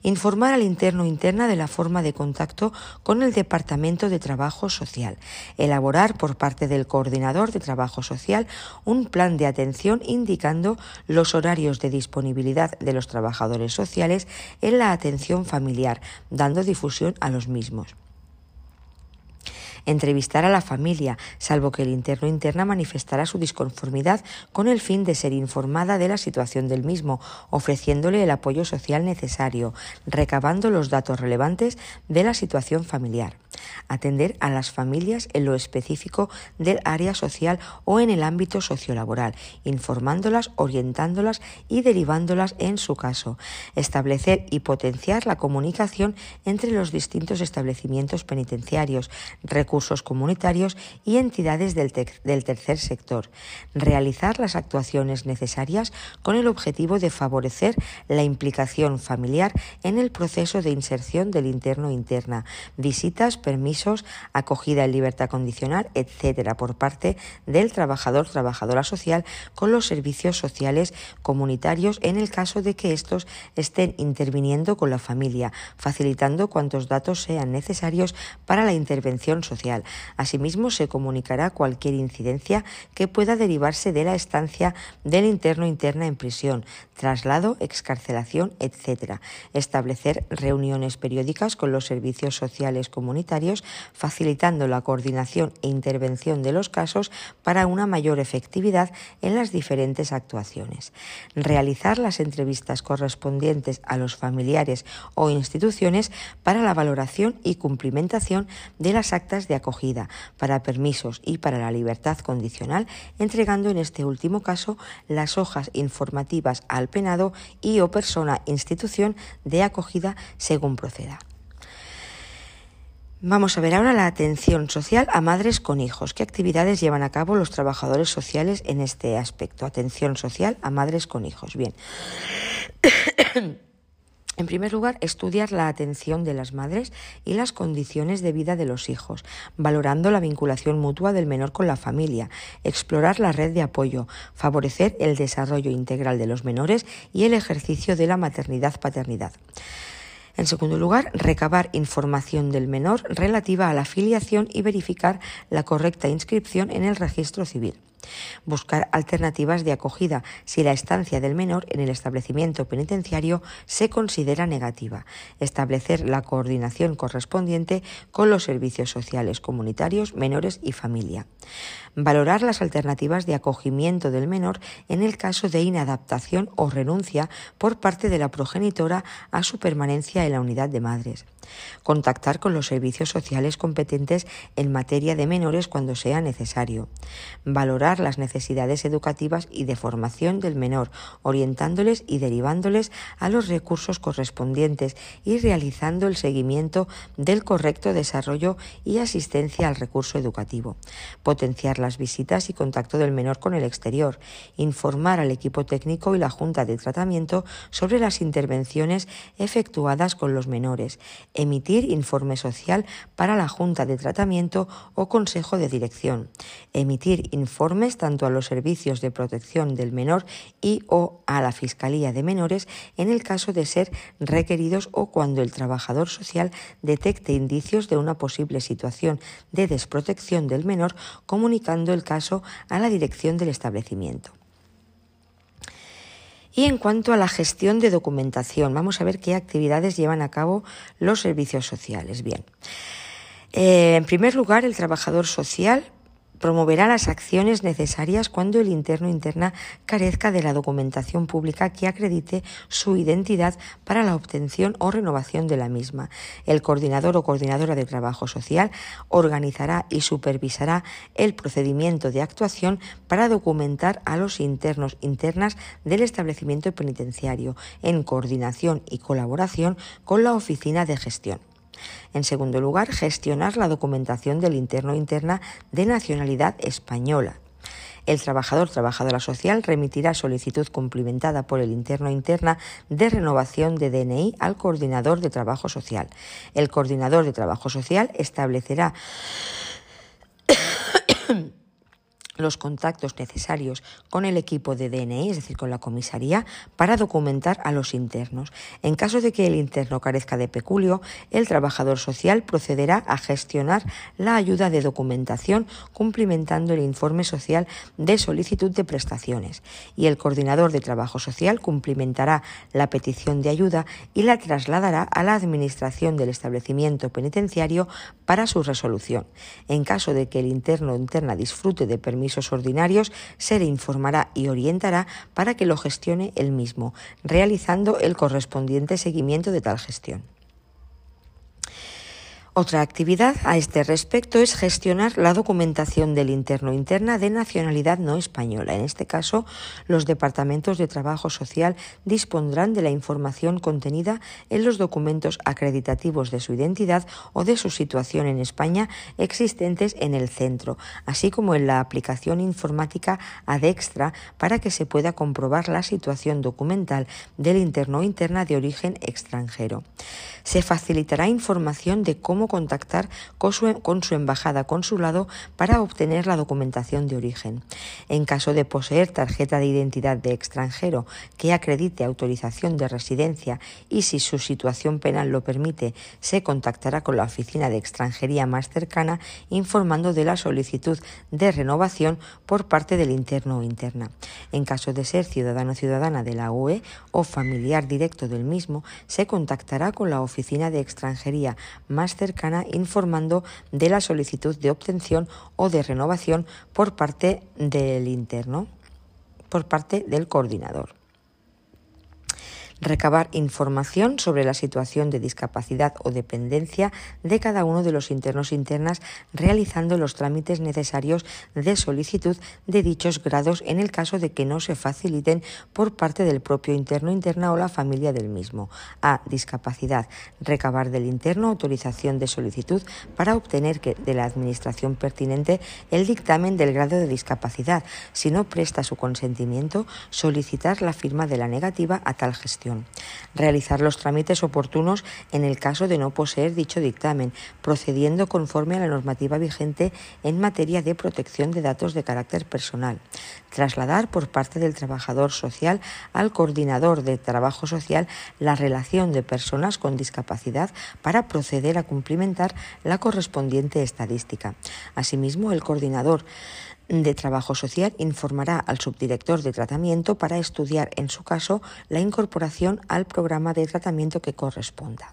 Informar al interno interna de la forma de contacto con el Departamento de Trabajo Social. Elaborar por parte del coordinador de Trabajo Social un plan de atención indicando los horarios de disponibilidad de los trabajadores sociales en la atención familiar, dando difusión a los mismos entrevistar a la familia, salvo que el interno interna manifestara su disconformidad con el fin de ser informada de la situación del mismo, ofreciéndole el apoyo social necesario, recabando los datos relevantes de la situación familiar. Atender a las familias en lo específico del área social o en el ámbito sociolaboral, informándolas, orientándolas y derivándolas en su caso. Establecer y potenciar la comunicación entre los distintos establecimientos penitenciarios, recursos comunitarios y entidades del, del tercer sector. Realizar las actuaciones necesarias con el objetivo de favorecer la implicación familiar en el proceso de inserción del interno interna, visitas, permisos, acogida en libertad condicional, etcétera, por parte del trabajador trabajadora social con los servicios sociales comunitarios en el caso de que estos estén interviniendo con la familia, facilitando cuantos datos sean necesarios para la intervención social Asimismo, se comunicará cualquier incidencia que pueda derivarse de la estancia del interno interna en prisión, traslado, excarcelación, etc. Establecer reuniones periódicas con los servicios sociales comunitarios, facilitando la coordinación e intervención de los casos para una mayor efectividad en las diferentes actuaciones. Realizar las entrevistas correspondientes a los familiares o instituciones para la valoración y cumplimentación de las actas de acogida, para permisos y para la libertad condicional, entregando en este último caso las hojas informativas al penado y o persona institución de acogida según proceda. Vamos a ver ahora la atención social a madres con hijos. ¿Qué actividades llevan a cabo los trabajadores sociales en este aspecto? Atención social a madres con hijos. Bien. En primer lugar, estudiar la atención de las madres y las condiciones de vida de los hijos, valorando la vinculación mutua del menor con la familia, explorar la red de apoyo, favorecer el desarrollo integral de los menores y el ejercicio de la maternidad-paternidad. En segundo lugar, recabar información del menor relativa a la filiación y verificar la correcta inscripción en el registro civil. Buscar alternativas de acogida si la estancia del menor en el establecimiento penitenciario se considera negativa. Establecer la coordinación correspondiente con los servicios sociales comunitarios, menores y familia. Valorar las alternativas de acogimiento del menor en el caso de inadaptación o renuncia por parte de la progenitora a su permanencia en la unidad de madres. Contactar con los servicios sociales competentes en materia de menores cuando sea necesario. Valorar las necesidades educativas y de formación del menor, orientándoles y derivándoles a los recursos correspondientes y realizando el seguimiento del correcto desarrollo y asistencia al recurso educativo. Potenciar las visitas y contacto del menor con el exterior. Informar al equipo técnico y la Junta de Tratamiento sobre las intervenciones efectuadas con los menores emitir informe social para la Junta de Tratamiento o Consejo de Dirección, emitir informes tanto a los servicios de protección del menor y o a la Fiscalía de Menores en el caso de ser requeridos o cuando el trabajador social detecte indicios de una posible situación de desprotección del menor, comunicando el caso a la dirección del establecimiento. Y en cuanto a la gestión de documentación, vamos a ver qué actividades llevan a cabo los servicios sociales. Bien. Eh, en primer lugar, el trabajador social promoverá las acciones necesarias cuando el interno interna carezca de la documentación pública que acredite su identidad para la obtención o renovación de la misma. El coordinador o coordinadora de trabajo social organizará y supervisará el procedimiento de actuación para documentar a los internos internas del establecimiento penitenciario en coordinación y colaboración con la oficina de gestión. En segundo lugar, gestionar la documentación del interno interna de nacionalidad española. El trabajador trabajadora social remitirá solicitud cumplimentada por el interno interna de renovación de DNI al coordinador de trabajo social. El coordinador de trabajo social establecerá los contactos necesarios con el equipo de DNI, es decir, con la comisaría, para documentar a los internos. En caso de que el interno carezca de peculio, el trabajador social procederá a gestionar la ayuda de documentación cumplimentando el informe social de solicitud de prestaciones y el coordinador de trabajo social cumplimentará la petición de ayuda y la trasladará a la administración del establecimiento penitenciario para su resolución. En caso de que el interno o interna disfrute de permiso ordinarios, se le informará y orientará para que lo gestione él mismo, realizando el correspondiente seguimiento de tal gestión. Otra actividad a este respecto es gestionar la documentación del interno interna de nacionalidad no española. En este caso, los departamentos de trabajo social dispondrán de la información contenida en los documentos acreditativos de su identidad o de su situación en España existentes en el centro, así como en la aplicación informática Adextra para que se pueda comprobar la situación documental del interno interna de origen extranjero. Se facilitará información de cómo contactar con su, con su embajada consulado para obtener la documentación de origen. En caso de poseer tarjeta de identidad de extranjero que acredite autorización de residencia y si su situación penal lo permite, se contactará con la oficina de extranjería más cercana informando de la solicitud de renovación por parte del interno o interna. En caso de ser ciudadano o ciudadana de la UE o familiar directo del mismo, se contactará con la oficina de extranjería más cercana informando de la solicitud de obtención o de renovación por parte del interno, por parte del coordinador recabar información sobre la situación de discapacidad o dependencia de cada uno de los internos internas realizando los trámites necesarios de solicitud de dichos grados en el caso de que no se faciliten por parte del propio interno interna o la familia del mismo. A. Discapacidad. Recabar del interno autorización de solicitud para obtener de la administración pertinente el dictamen del grado de discapacidad. Si no presta su consentimiento, solicitar la firma de la negativa a tal gestión. Realizar los trámites oportunos en el caso de no poseer dicho dictamen, procediendo conforme a la normativa vigente en materia de protección de datos de carácter personal. Trasladar por parte del trabajador social al coordinador de trabajo social la relación de personas con discapacidad para proceder a cumplimentar la correspondiente estadística. Asimismo, el coordinador de Trabajo Social informará al subdirector de tratamiento para estudiar, en su caso, la incorporación al programa de tratamiento que corresponda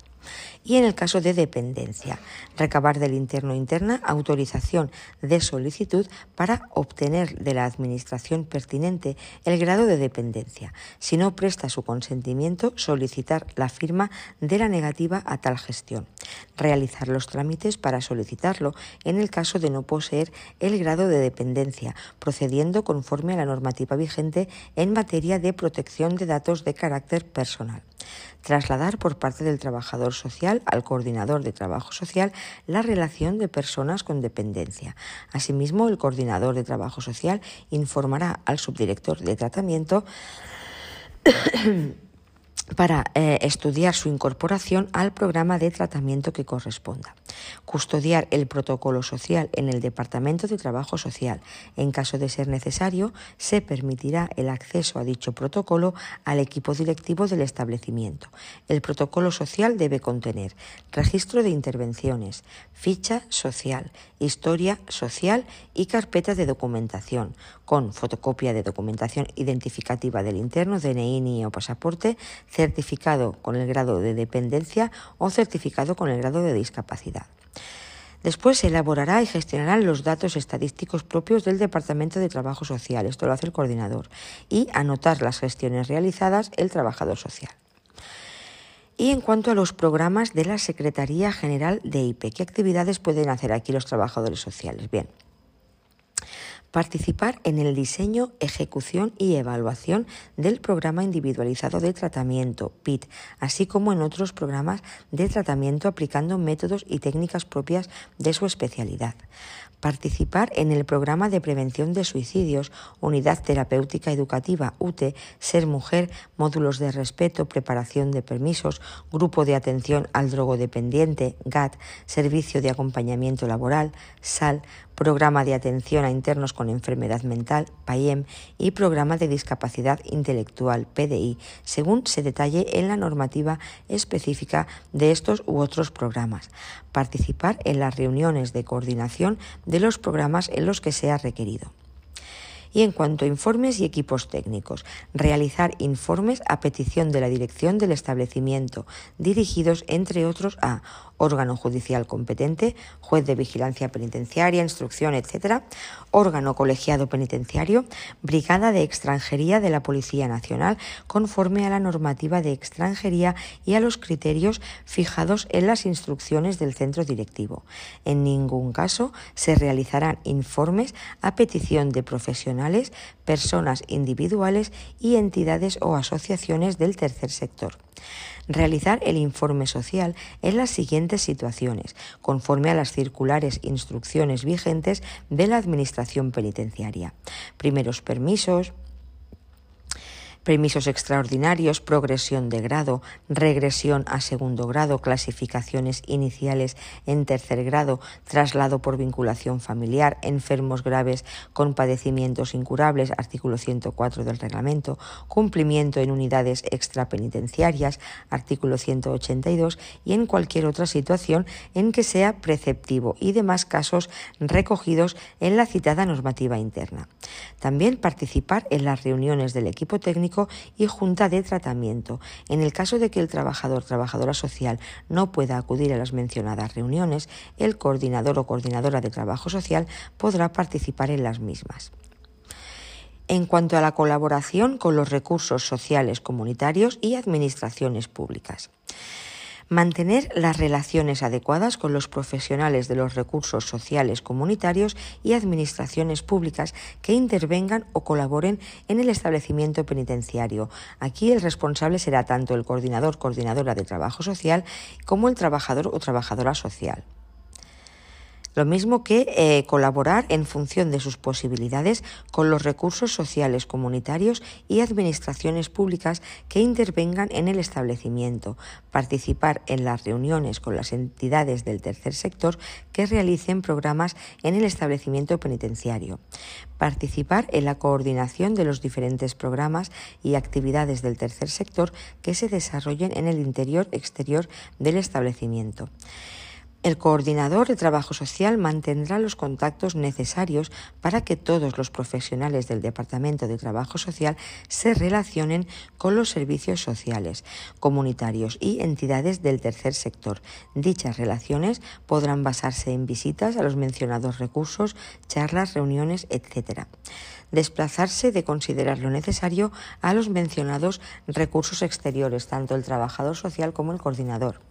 y en el caso de dependencia, recabar del interno interna autorización de solicitud para obtener de la administración pertinente el grado de dependencia. Si no presta su consentimiento, solicitar la firma de la negativa a tal gestión. Realizar los trámites para solicitarlo en el caso de no poseer el grado de dependencia, procediendo conforme a la normativa vigente en materia de protección de datos de carácter personal trasladar por parte del trabajador social al coordinador de trabajo social la relación de personas con dependencia. Asimismo, el coordinador de trabajo social informará al subdirector de tratamiento para eh, estudiar su incorporación al programa de tratamiento que corresponda. Custodiar el protocolo social en el Departamento de Trabajo Social. En caso de ser necesario, se permitirá el acceso a dicho protocolo al equipo directivo del establecimiento. El protocolo social debe contener registro de intervenciones, ficha social, historia social y carpeta de documentación, con fotocopia de documentación identificativa del interno, DNI, o pasaporte, certificado con el grado de dependencia o certificado con el grado de discapacidad. Después se elaborará y gestionará los datos estadísticos propios del Departamento de Trabajo Social, esto lo hace el coordinador, y anotar las gestiones realizadas el trabajador social. Y en cuanto a los programas de la Secretaría General de IPE, ¿qué actividades pueden hacer aquí los trabajadores sociales? Bien, participar en el diseño, ejecución y evaluación del programa individualizado de tratamiento, PIT, así como en otros programas de tratamiento aplicando métodos y técnicas propias de su especialidad participar en el programa de prevención de suicidios, Unidad Terapéutica Educativa, UTE, Ser Mujer, módulos de respeto, preparación de permisos, Grupo de Atención al Drogodependiente, GAT, Servicio de Acompañamiento Laboral, SAL, Programa de Atención a Internos con Enfermedad Mental, PAIEM, y Programa de Discapacidad Intelectual, PDI, según se detalle en la normativa específica de estos u otros programas. Participar en las reuniones de coordinación de los programas en los que sea requerido. Y en cuanto a informes y equipos técnicos, realizar informes a petición de la dirección del establecimiento, dirigidos, entre otros, a órgano judicial competente, juez de vigilancia penitenciaria, instrucción, etc., órgano colegiado penitenciario, brigada de extranjería de la Policía Nacional, conforme a la normativa de extranjería y a los criterios fijados en las instrucciones del centro directivo. En ningún caso se realizarán informes a petición de profesionales, personas individuales y entidades o asociaciones del tercer sector realizar el informe social en las siguientes situaciones, conforme a las circulares instrucciones vigentes de la Administración Penitenciaria. Primeros permisos, permisos extraordinarios, progresión de grado, regresión a segundo grado, clasificaciones iniciales en tercer grado, traslado por vinculación familiar, enfermos graves con padecimientos incurables, artículo 104 del reglamento, cumplimiento en unidades extrapenitenciarias, artículo 182, y en cualquier otra situación en que sea preceptivo y demás casos recogidos en la citada normativa interna. También participar en las reuniones del equipo técnico y junta de tratamiento. En el caso de que el trabajador trabajadora social no pueda acudir a las mencionadas reuniones, el coordinador o coordinadora de trabajo social podrá participar en las mismas. En cuanto a la colaboración con los recursos sociales comunitarios y administraciones públicas. Mantener las relaciones adecuadas con los profesionales de los recursos sociales comunitarios y administraciones públicas que intervengan o colaboren en el establecimiento penitenciario. Aquí el responsable será tanto el coordinador coordinadora de trabajo social como el trabajador o trabajadora social Lo mismo que eh, colaborar en función de sus posibilidades con los recursos sociales comunitarios y administraciones públicas que intervengan en el establecimiento, participar en las reuniones con las entidades del tercer sector que realicen programas en el establecimiento penitenciario, participar en la coordinación de los diferentes programas y actividades del tercer sector que se desarrollen en el interior exterior del establecimiento. El coordinador de trabajo social mantendrá los contactos necesarios para que todos los profesionales del Departamento de Trabajo Social se relacionen con los servicios sociales, comunitarios y entidades del tercer sector. Dichas relaciones podrán basarse en visitas a los mencionados recursos, charlas, reuniones, etc desplazarse de considerar lo necesario a los mencionados recursos exteriores, tanto el trabajador social como el coordinador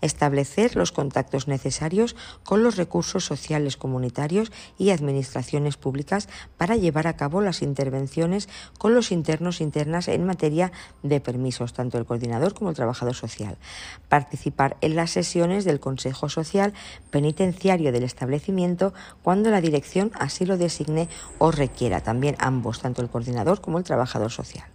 establecer los contactos necesarios con los recursos sociales comunitarios y administraciones públicas para llevar a cabo las intervenciones con los internos e internas en materia de permisos, tanto el coordinador como el trabajador social. Participar en las sesiones del Consejo Social Penitenciario del establecimiento cuando la dirección así lo designe o requiera, también ambos, tanto el coordinador como el trabajador social.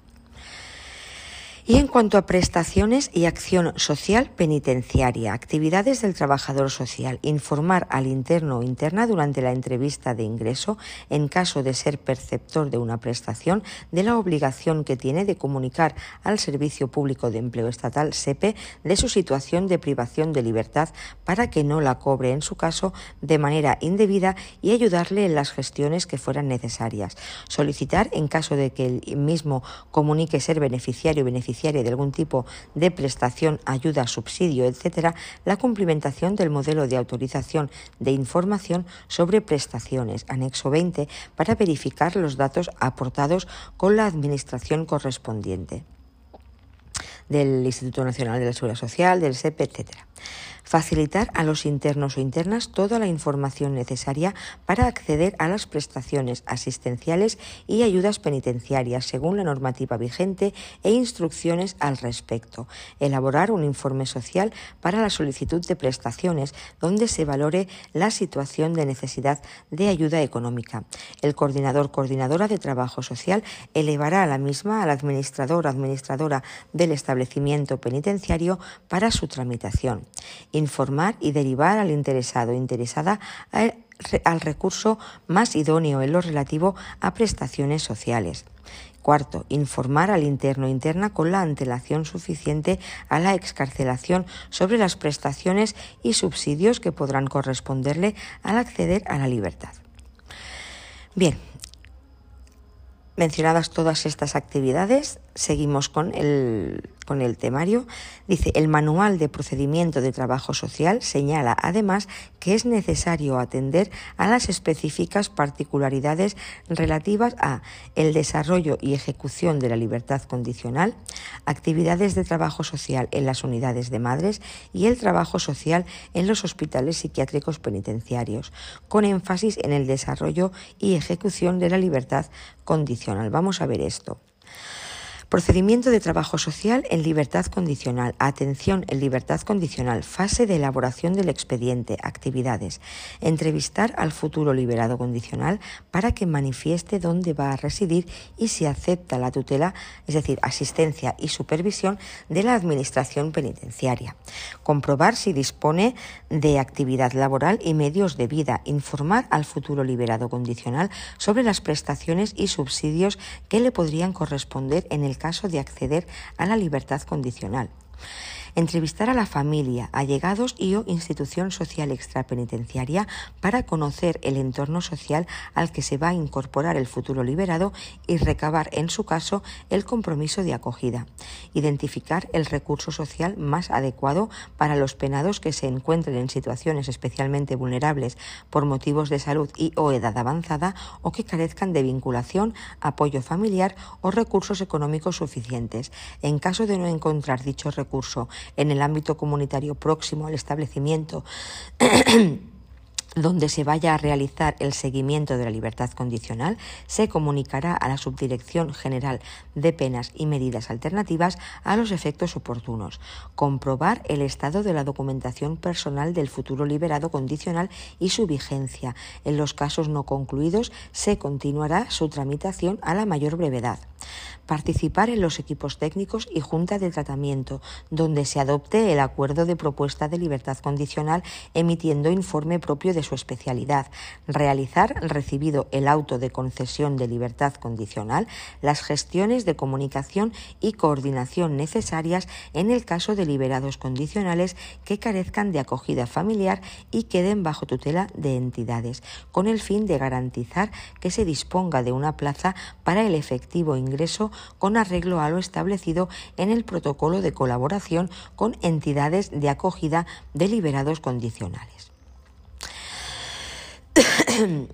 Y en cuanto a prestaciones y acción social penitenciaria, actividades del trabajador social, informar al interno o interna durante la entrevista de ingreso, en caso de ser perceptor de una prestación, de la obligación que tiene de comunicar al Servicio Público de Empleo Estatal, SEPE, de su situación de privación de libertad para que no la cobre en su caso de manera indebida y ayudarle en las gestiones que fueran necesarias. Solicitar, en caso de que el mismo comunique ser beneficiario o beneficiario de algún tipo de prestación, ayuda, subsidio, etcétera, la cumplimentación del modelo de autorización de información sobre prestaciones, anexo 20, para verificar los datos aportados con la administración correspondiente del Instituto Nacional de la Seguridad Social, del SEP, etcétera facilitar a los internos o internas toda la información necesaria para acceder a las prestaciones asistenciales y ayudas penitenciarias según la normativa vigente e instrucciones al respecto. Elaborar un informe social para la solicitud de prestaciones donde se valore la situación de necesidad de ayuda económica. El coordinador coordinadora de trabajo social elevará a la misma al administrador administradora del establecimiento penitenciario para su tramitación informar y derivar al interesado interesada al recurso más idóneo en lo relativo a prestaciones sociales. Cuarto, informar al interno interna con la antelación suficiente a la excarcelación sobre las prestaciones y subsidios que podrán corresponderle al acceder a la libertad. Bien, mencionadas todas estas actividades, seguimos con el con el temario, dice, el manual de procedimiento de trabajo social señala además que es necesario atender a las específicas particularidades relativas a el desarrollo y ejecución de la libertad condicional, actividades de trabajo social en las unidades de madres y el trabajo social en los hospitales psiquiátricos penitenciarios, con énfasis en el desarrollo y ejecución de la libertad condicional. Vamos a ver esto. Procedimiento de trabajo social en libertad condicional. Atención en libertad condicional. Fase de elaboración del expediente. Actividades. Entrevistar al futuro liberado condicional para que manifieste dónde va a residir y si acepta la tutela, es decir, asistencia y supervisión de la Administración penitenciaria. Comprobar si dispone de actividad laboral y medios de vida. Informar al futuro liberado condicional sobre las prestaciones y subsidios que le podrían corresponder en el caso de acceder a la libertad condicional entrevistar a la familia, allegados y o institución social extrapenitenciaria para conocer el entorno social al que se va a incorporar el futuro liberado y recabar en su caso el compromiso de acogida. Identificar el recurso social más adecuado para los penados que se encuentren en situaciones especialmente vulnerables por motivos de salud y o edad avanzada o que carezcan de vinculación, apoyo familiar o recursos económicos suficientes. En caso de no encontrar dicho recurso en el ámbito comunitario próximo al establecimiento donde se vaya a realizar el seguimiento de la libertad condicional, se comunicará a la Subdirección General de Penas y Medidas Alternativas a los efectos oportunos. Comprobar el estado de la documentación personal del futuro liberado condicional y su vigencia. En los casos no concluidos, se continuará su tramitación a la mayor brevedad participar en los equipos técnicos y junta de tratamiento, donde se adopte el acuerdo de propuesta de libertad condicional emitiendo informe propio de su especialidad, realizar, recibido el auto de concesión de libertad condicional, las gestiones de comunicación y coordinación necesarias en el caso de liberados condicionales que carezcan de acogida familiar y queden bajo tutela de entidades, con el fin de garantizar que se disponga de una plaza para el efectivo ingreso con arreglo a lo establecido en el protocolo de colaboración con entidades de acogida de liberados condicionales.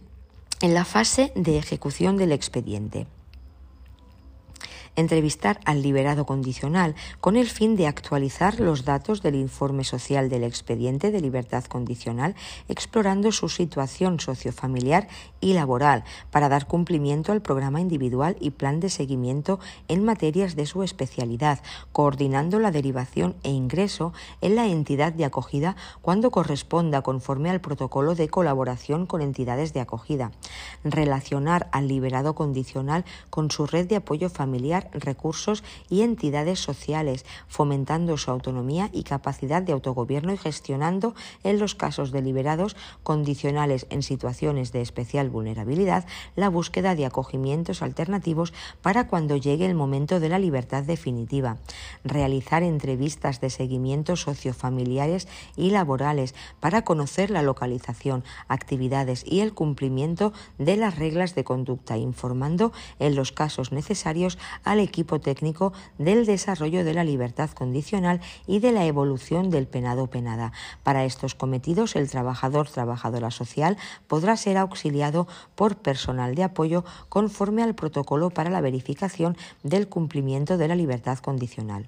en la fase de ejecución del expediente entrevistar al liberado condicional con el fin de actualizar los datos del informe social del expediente de libertad condicional, explorando su situación sociofamiliar y laboral para dar cumplimiento al programa individual y plan de seguimiento en materias de su especialidad, coordinando la derivación e ingreso en la entidad de acogida cuando corresponda conforme al protocolo de colaboración con entidades de acogida, relacionar al liberado condicional con su red de apoyo familiar recursos y entidades sociales, fomentando su autonomía y capacidad de autogobierno y gestionando, en los casos deliberados condicionales en situaciones de especial vulnerabilidad, la búsqueda de acogimientos alternativos para cuando llegue el momento de la libertad definitiva, realizar entrevistas de seguimiento sociofamiliares y laborales para conocer la localización, actividades y el cumplimiento de las reglas de conducta, informando en los casos necesarios a al equipo técnico del desarrollo de la libertad condicional y de la evolución del penado penada. Para estos cometidos, el trabajador trabajadora social podrá ser auxiliado por personal de apoyo conforme al protocolo para la verificación del cumplimiento de la libertad condicional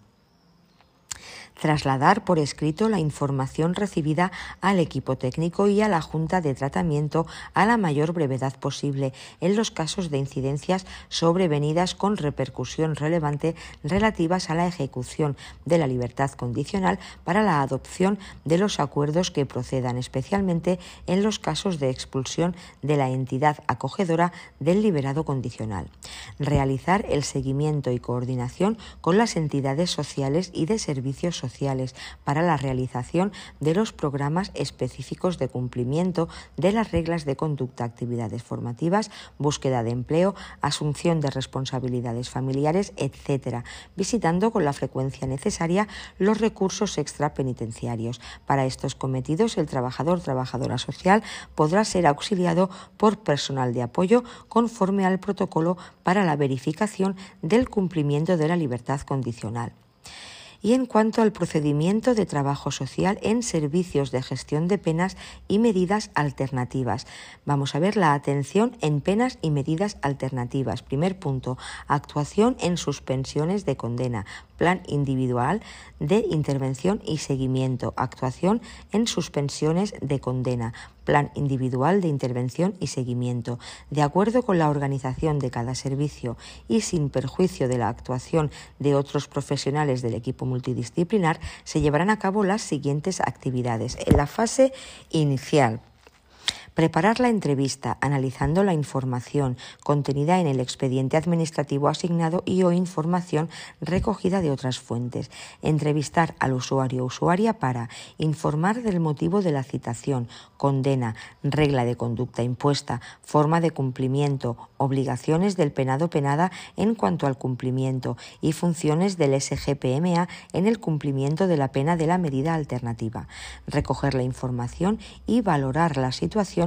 trasladar por escrito la información recibida al equipo técnico y a la Junta de Tratamiento a la mayor brevedad posible en los casos de incidencias sobrevenidas con repercusión relevante relativas a la ejecución de la libertad condicional para la adopción de los acuerdos que procedan, especialmente en los casos de expulsión de la entidad acogedora del liberado condicional. Realizar el seguimiento y coordinación con las entidades sociales y de servicios sociales para la realización de los programas específicos de cumplimiento de las reglas de conducta, actividades formativas, búsqueda de empleo, asunción de responsabilidades familiares, etc., visitando con la frecuencia necesaria los recursos extrapenitenciarios. Para estos cometidos, el trabajador trabajadora social podrá ser auxiliado por personal de apoyo conforme al protocolo para la verificación del cumplimiento de la libertad condicional y en cuanto al procedimiento de trabajo social en servicios de gestión de penas y medidas alternativas. Vamos a ver la atención en penas y medidas alternativas. Primer punto, actuación en suspensiones de condena plan individual de intervención y seguimiento, actuación en suspensiones de condena, plan individual de intervención y seguimiento, de acuerdo con la organización de cada servicio y sin perjuicio de la actuación de otros profesionales del equipo multidisciplinar, se llevarán a cabo las siguientes actividades. En la fase inicial, Preparar la entrevista analizando la información contenida en el expediente administrativo asignado y o información recogida de otras fuentes. Entrevistar al usuario o usuaria para informar del motivo de la citación, condena, regla de conducta impuesta, forma de cumplimiento, obligaciones del penado penada en cuanto al cumplimiento y funciones del SGPMA en el cumplimiento de la pena de la medida alternativa. Recoger la información y valorar la situación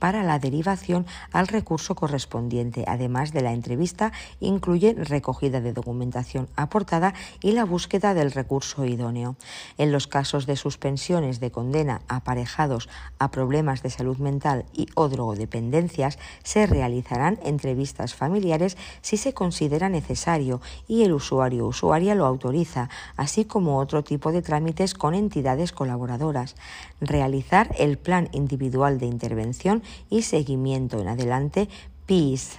para la derivación al recurso correspondiente. Además de la entrevista, incluye recogida de documentación aportada y la búsqueda del recurso idóneo. En los casos de suspensiones de condena aparejados a problemas de salud mental y o drogodependencias, se realizarán entrevistas familiares si se considera necesario y el usuario o usuaria lo autoriza, así como otro tipo de trámites con entidades colaboradoras. Realizar el plan individual de intervención y seguimiento en adelante PIS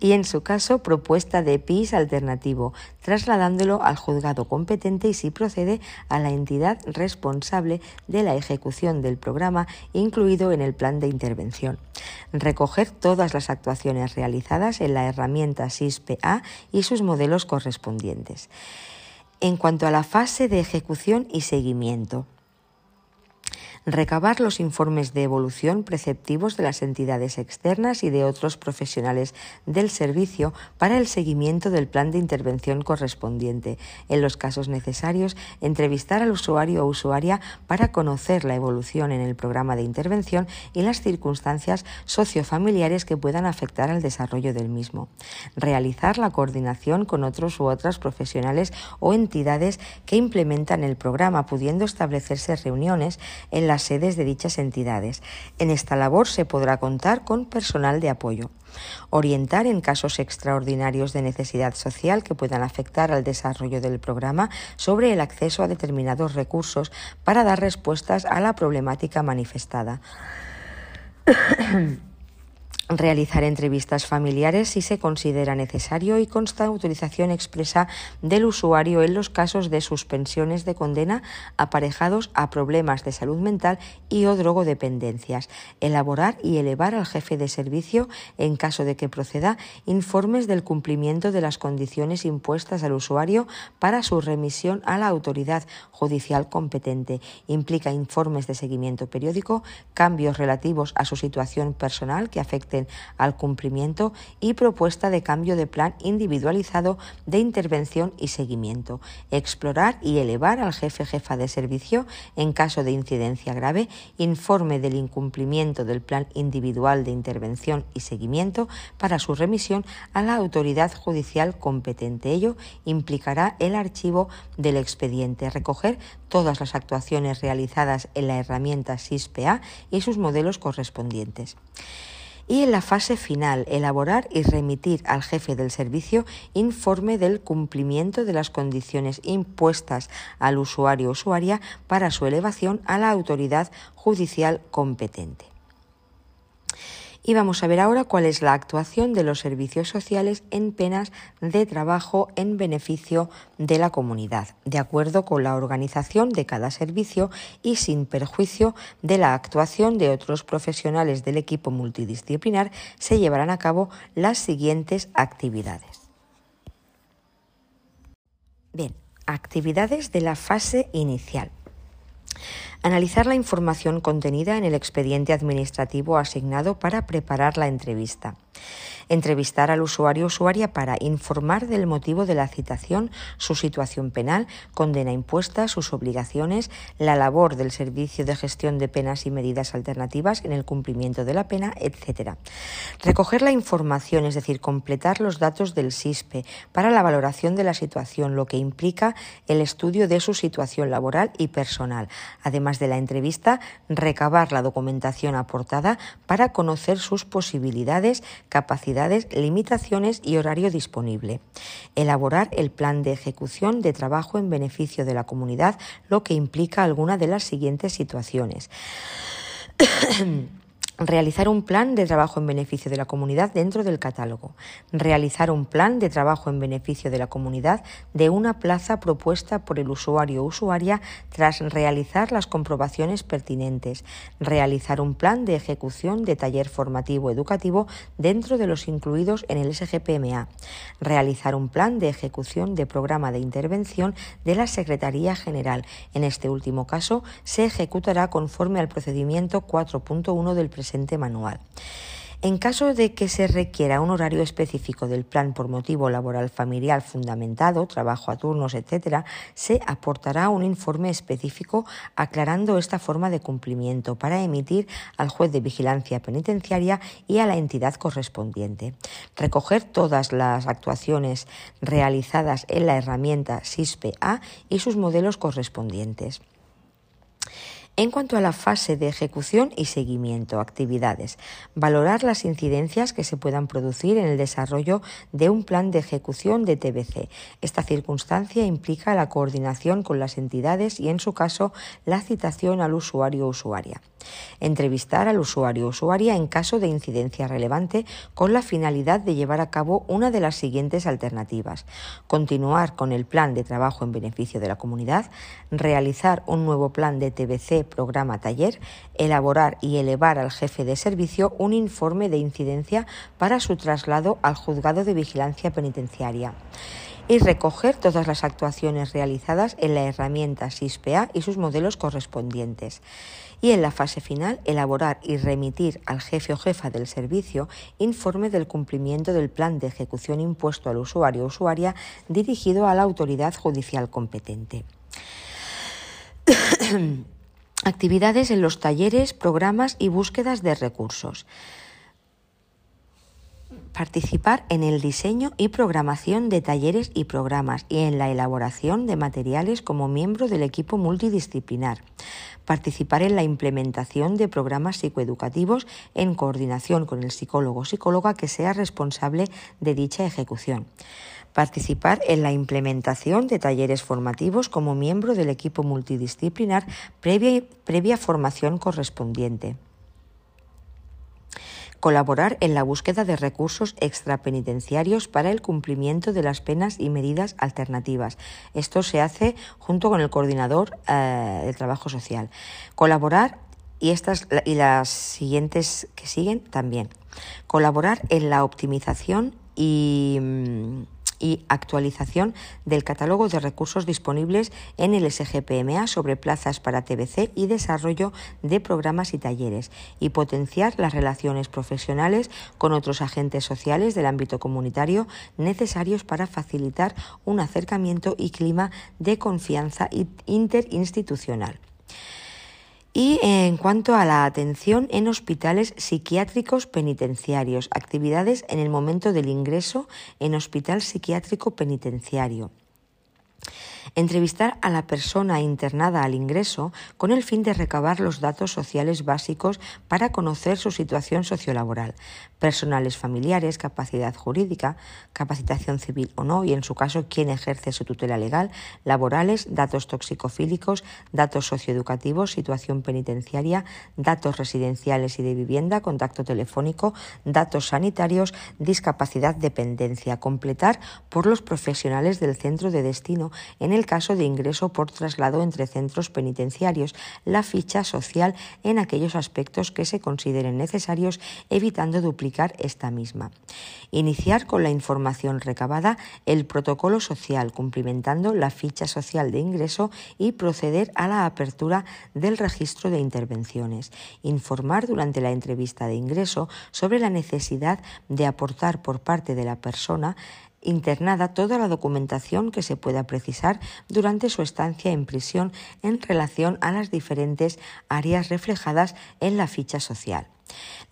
y en su caso propuesta de PIS alternativo, trasladándolo al juzgado competente y si procede a la entidad responsable de la ejecución del programa incluido en el plan de intervención. Recoger todas las actuaciones realizadas en la herramienta SISPA y sus modelos correspondientes. En cuanto a la fase de ejecución y seguimiento, recabar los informes de evolución preceptivos de las entidades externas y de otros profesionales del servicio para el seguimiento del plan de intervención correspondiente. En los casos necesarios, entrevistar al usuario o usuaria para conocer la evolución en el programa de intervención y las circunstancias sociofamiliares que puedan afectar al desarrollo del mismo. Realizar la coordinación con otros u otras profesionales o entidades que implementan el programa, pudiendo establecerse reuniones en las sedes de dichas entidades. En esta labor se podrá contar con personal de apoyo. Orientar en casos extraordinarios de necesidad social que puedan afectar al desarrollo del programa sobre el acceso a determinados recursos para dar respuestas a la problemática manifestada. realizar entrevistas familiares si se considera necesario y consta autorización expresa del usuario en los casos de suspensiones de condena aparejados a problemas de salud mental y o drogodependencias. Elaborar y elevar al jefe de servicio, en caso de que proceda, informes del cumplimiento de las condiciones impuestas al usuario para su remisión a la autoridad judicial competente. Implica informes de seguimiento periódico, cambios relativos a su situación personal que al cumplimiento y propuesta de cambio de plan individualizado de intervención y seguimiento. Explorar y elevar al jefe jefa de servicio en caso de incidencia grave informe del incumplimiento del plan individual de intervención y seguimiento para su remisión a la autoridad judicial competente. Ello implicará el archivo del expediente, recoger todas las actuaciones realizadas en la herramienta SISPA y sus modelos correspondientes y en la fase final elaborar y remitir al jefe del servicio informe del cumplimiento de las condiciones impuestas al usuario o usuaria para su elevación a la autoridad judicial competente. Y vamos a ver ahora cuál es la actuación de los servicios sociales en penas de trabajo en beneficio de la comunidad, de acuerdo con la organización de cada servicio y sin perjuicio de la actuación de otros profesionales del equipo multidisciplinar, se llevarán a cabo las siguientes actividades. Bien, actividades de la fase inicial. Analizar la información contenida en el expediente administrativo asignado para preparar la entrevista entrevistar al usuario o usuaria para informar del motivo de la citación, su situación penal, condena impuesta, sus obligaciones, la labor del Servicio de Gestión de Penas y Medidas Alternativas en el cumplimiento de la pena, etc. Recoger la información, es decir, completar los datos del SISPE para la valoración de la situación, lo que implica el estudio de su situación laboral y personal. Además de la entrevista, recabar la documentación aportada para conocer sus posibilidades, capacidades, limitaciones y horario disponible. Elaborar el plan de ejecución de trabajo en beneficio de la comunidad, lo que implica alguna de las siguientes situaciones. Realizar un plan de trabajo en beneficio de la comunidad dentro del catálogo. Realizar un plan de trabajo en beneficio de la comunidad de una plaza propuesta por el usuario o usuaria tras realizar las comprobaciones pertinentes. Realizar un plan de ejecución de taller formativo educativo dentro de los incluidos en el SGPMA. Realizar un plan de ejecución de programa de intervención de la Secretaría General. En este último caso, se ejecutará conforme al procedimiento 4.1 del presente manual. En caso de que se requiera un horario específico del plan por motivo laboral familiar fundamentado, trabajo a turnos, etc., se aportará un informe específico aclarando esta forma de cumplimiento para emitir al juez de vigilancia penitenciaria y a la entidad correspondiente. Recoger todas las actuaciones realizadas en la herramienta SISPE-A y sus modelos correspondientes. En cuanto a la fase de ejecución y seguimiento, actividades, valorar las incidencias que se puedan producir en el desarrollo de un plan de ejecución de TBC. Esta circunstancia implica la coordinación con las entidades y, en su caso, la citación al usuario usuaria. Entrevistar al usuario usuaria en caso de incidencia relevante con la finalidad de llevar a cabo una de las siguientes alternativas. Continuar con el plan de trabajo en beneficio de la comunidad, realizar un nuevo plan de TBC programa taller, elaborar y elevar al jefe de servicio un informe de incidencia para su traslado al juzgado de vigilancia penitenciaria y recoger todas las actuaciones realizadas en la herramienta SISPEA y sus modelos correspondientes. Y en la fase final, elaborar y remitir al jefe o jefa del servicio informe del cumplimiento del plan de ejecución impuesto al usuario o usuaria dirigido a la autoridad judicial competente. Actividades en los talleres, programas y búsquedas de recursos. Participar en el diseño y programación de talleres y programas y en la elaboración de materiales como miembro del equipo multidisciplinar. Participar en la implementación de programas psicoeducativos en coordinación con el psicólogo o psicóloga que sea responsable de dicha ejecución participar en la implementación de talleres formativos como miembro del equipo multidisciplinar previa, previa formación correspondiente colaborar en la búsqueda de recursos extrapenitenciarios para el cumplimiento de las penas y medidas alternativas. Esto se hace junto con el coordinador eh, del trabajo social. Colaborar y estas y las siguientes que siguen también. Colaborar en la optimización y mm, y actualización del catálogo de recursos disponibles en el SGPMA sobre plazas para TBC y desarrollo de programas y talleres y potenciar las relaciones profesionales con otros agentes sociales del ámbito comunitario necesarios para facilitar un acercamiento y clima de confianza interinstitucional. Y en cuanto a la atención en hospitales psiquiátricos penitenciarios, actividades en el momento del ingreso en hospital psiquiátrico penitenciario. Entrevistar a la persona internada al ingreso con el fin de recabar los datos sociales básicos para conocer su situación sociolaboral, personales familiares, capacidad jurídica, capacitación civil o no, y en su caso quién ejerce su tutela legal, laborales, datos toxicofílicos, datos socioeducativos, situación penitenciaria, datos residenciales y de vivienda, contacto telefónico, datos sanitarios, discapacidad, dependencia. Completar por los profesionales del centro de destino en el caso de ingreso por traslado entre centros penitenciarios, la ficha social en aquellos aspectos que se consideren necesarios, evitando esta misma. Iniciar con la información recabada el protocolo social, cumplimentando la ficha social de ingreso y proceder a la apertura del registro de intervenciones. Informar durante la entrevista de ingreso sobre la necesidad de aportar por parte de la persona internada toda la documentación que se pueda precisar durante su estancia en prisión en relación a las diferentes áreas reflejadas en la ficha social.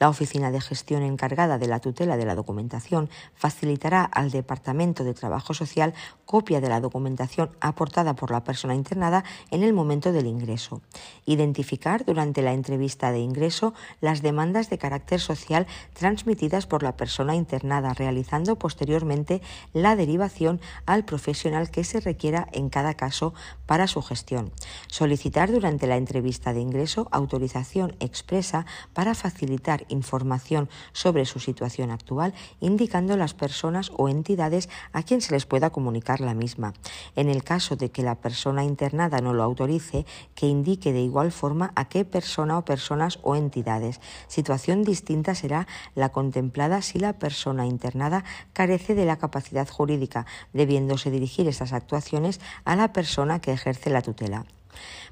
La Oficina de Gestión encargada de la tutela de la documentación facilitará al Departamento de Trabajo Social copia de la documentación aportada por la persona internada en el momento del ingreso. Identificar durante la entrevista de ingreso las demandas de carácter social transmitidas por la persona internada, realizando posteriormente la derivación al profesional que se requiera en cada caso para su gestión. Solicitar durante la entrevista de ingreso autorización expresa para facilitar información sobre su situación actual, indicando las personas o entidades a quien se les pueda comunicar la misma. En el caso de que la persona internada no lo autorice, que indique de igual forma a qué persona o personas o entidades. Situación distinta será la contemplada si la persona internada carece de la capacidad jurídica, debiéndose dirigir esas actuaciones a la persona que ejerce la tutela.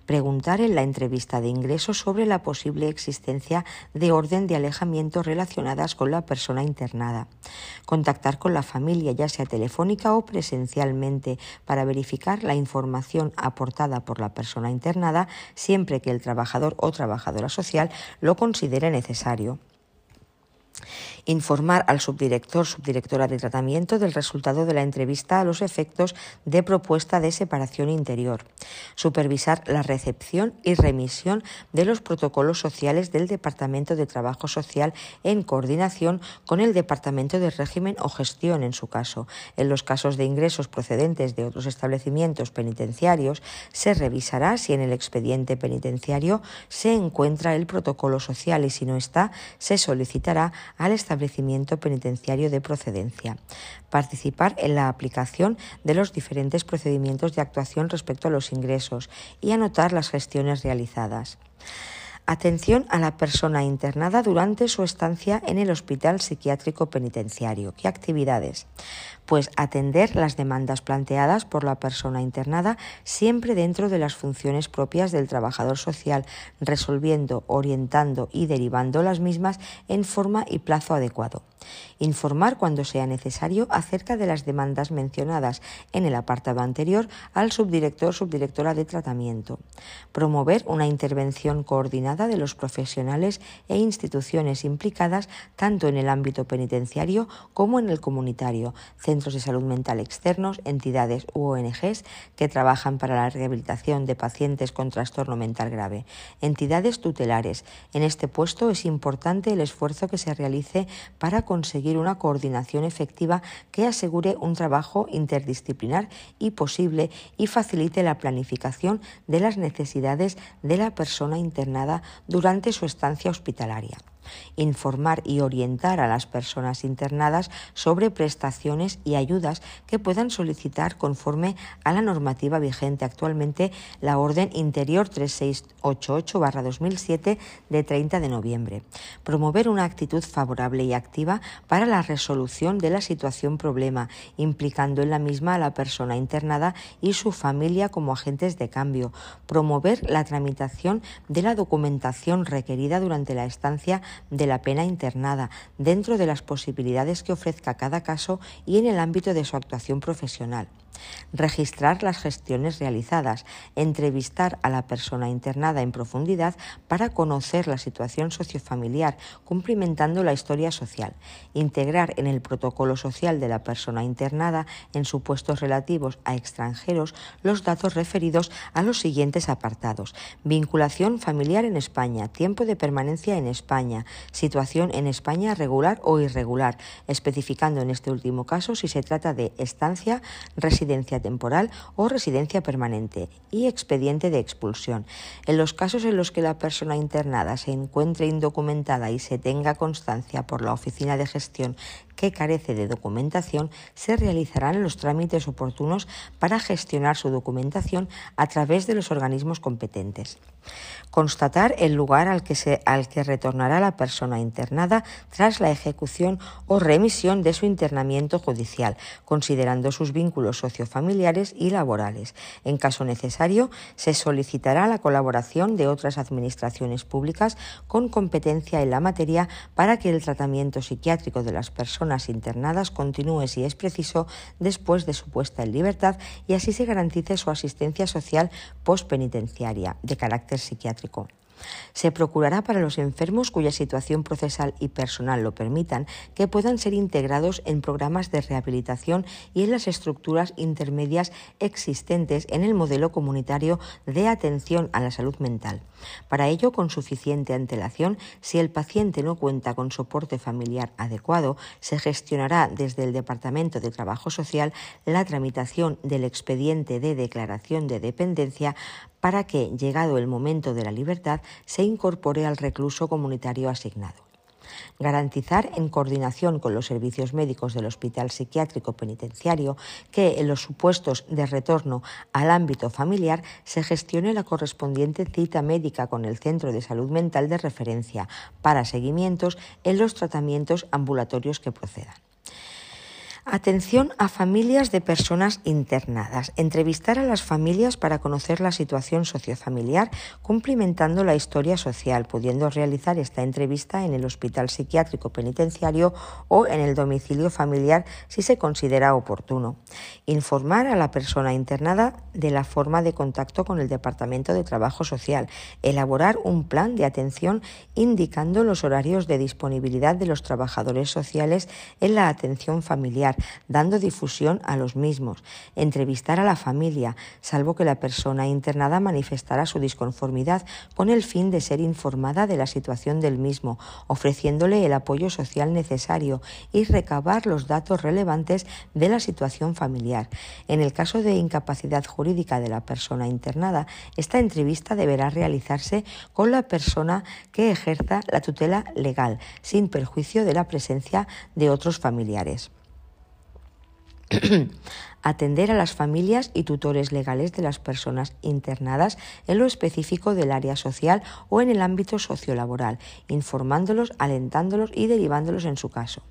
Preguntar en la entrevista de ingreso sobre la posible existencia de orden de alejamiento relacionadas con la persona internada. Contactar con la familia, ya sea telefónica o presencialmente, para verificar la información aportada por la persona internada siempre que el trabajador o trabajadora social lo considere necesario. Informar al subdirector, subdirectora de tratamiento del resultado de la entrevista a los efectos de propuesta de separación interior. Supervisar la recepción y remisión de los protocolos sociales del Departamento de Trabajo Social en coordinación con el Departamento de Régimen o Gestión en su caso. En los casos de ingresos procedentes de otros establecimientos penitenciarios, se revisará si en el expediente penitenciario se encuentra el protocolo social y si no está, se solicitará al establecimiento establecimiento penitenciario de procedencia. Participar en la aplicación de los diferentes procedimientos de actuación respecto a los ingresos y anotar las gestiones realizadas. Atención a la persona internada durante su estancia en el hospital psiquiátrico penitenciario. ¿Qué actividades? Pues atender las demandas planteadas por la persona internada siempre dentro de las funciones propias del trabajador social, resolviendo, orientando y derivando las mismas en forma y plazo adecuado. Informar cuando sea necesario acerca de las demandas mencionadas en el apartado anterior al subdirector subdirectora de tratamiento. Promover una intervención coordinada de los profesionales e instituciones implicadas tanto en el ámbito penitenciario como en el comunitario, centros de salud mental externos, entidades u ONGs que trabajan para la rehabilitación de pacientes con trastorno mental grave, entidades tutelares. En este puesto es importante el esfuerzo que se realice para conseguir una coordinación efectiva que asegure un trabajo interdisciplinar y posible y facilite la planificación de las necesidades de la persona internada durante su estancia hospitalaria informar y orientar a las personas internadas sobre prestaciones y ayudas que puedan solicitar conforme a la normativa vigente actualmente, la Orden Interior 3688-2007 de 30 de noviembre. Promover una actitud favorable y activa para la resolución de la situación problema, implicando en la misma a la persona internada y su familia como agentes de cambio. Promover la tramitación de la documentación requerida durante la estancia de la pena internada, dentro de las posibilidades que ofrezca cada caso y en el ámbito de su actuación profesional registrar las gestiones realizadas, entrevistar a la persona internada en profundidad para conocer la situación sociofamiliar, cumplimentando la historia social, integrar en el protocolo social de la persona internada en supuestos relativos a extranjeros los datos referidos a los siguientes apartados. Vinculación familiar en España, tiempo de permanencia en España, situación en España regular o irregular, especificando en este último caso si se trata de estancia, residencia residencia temporal o residencia permanente y expediente de expulsión. En los casos en los que la persona internada se encuentre indocumentada y se tenga constancia por la Oficina de Gestión que carece de documentación, se realizarán los trámites oportunos para gestionar su documentación a través de los organismos competentes. Constatar el lugar al que, se, al que retornará la persona internada tras la ejecución o remisión de su internamiento judicial, considerando sus vínculos sociofamiliares y laborales. En caso necesario, se solicitará la colaboración de otras administraciones públicas con competencia en la materia para que el tratamiento psiquiátrico de las personas internadas continúe si es preciso después de su puesta en libertad y así se garantice su asistencia social postpenitenciaria de carácter psiquiátrico. Se procurará para los enfermos cuya situación procesal y personal lo permitan que puedan ser integrados en programas de rehabilitación y en las estructuras intermedias existentes en el modelo comunitario de atención a la salud mental. Para ello, con suficiente antelación, si el paciente no cuenta con soporte familiar adecuado, se gestionará desde el Departamento de Trabajo Social la tramitación del expediente de declaración de dependencia para que, llegado el momento de la libertad, se incorpore al recluso comunitario asignado. Garantizar, en coordinación con los servicios médicos del Hospital Psiquiátrico Penitenciario, que en los supuestos de retorno al ámbito familiar se gestione la correspondiente cita médica con el Centro de Salud Mental de referencia para seguimientos en los tratamientos ambulatorios que procedan Atención a familias de personas internadas. Entrevistar a las familias para conocer la situación sociofamiliar, cumplimentando la historia social, pudiendo realizar esta entrevista en el hospital psiquiátrico penitenciario o en el domicilio familiar si se considera oportuno. Informar a la persona internada de la forma de contacto con el Departamento de Trabajo Social. Elaborar un plan de atención indicando los horarios de disponibilidad de los trabajadores sociales en la atención familiar dando difusión a los mismos, entrevistar a la familia, salvo que la persona internada manifestara su disconformidad con el fin de ser informada de la situación del mismo, ofreciéndole el apoyo social necesario y recabar los datos relevantes de la situación familiar. En el caso de incapacidad jurídica de la persona internada, esta entrevista deberá realizarse con la persona que ejerza la tutela legal, sin perjuicio de la presencia de otros familiares. atender a las familias y tutores legales de las personas internadas en lo específico del área social o en el ámbito sociolaboral, informándolos, alentándolos y derivándolos en su caso.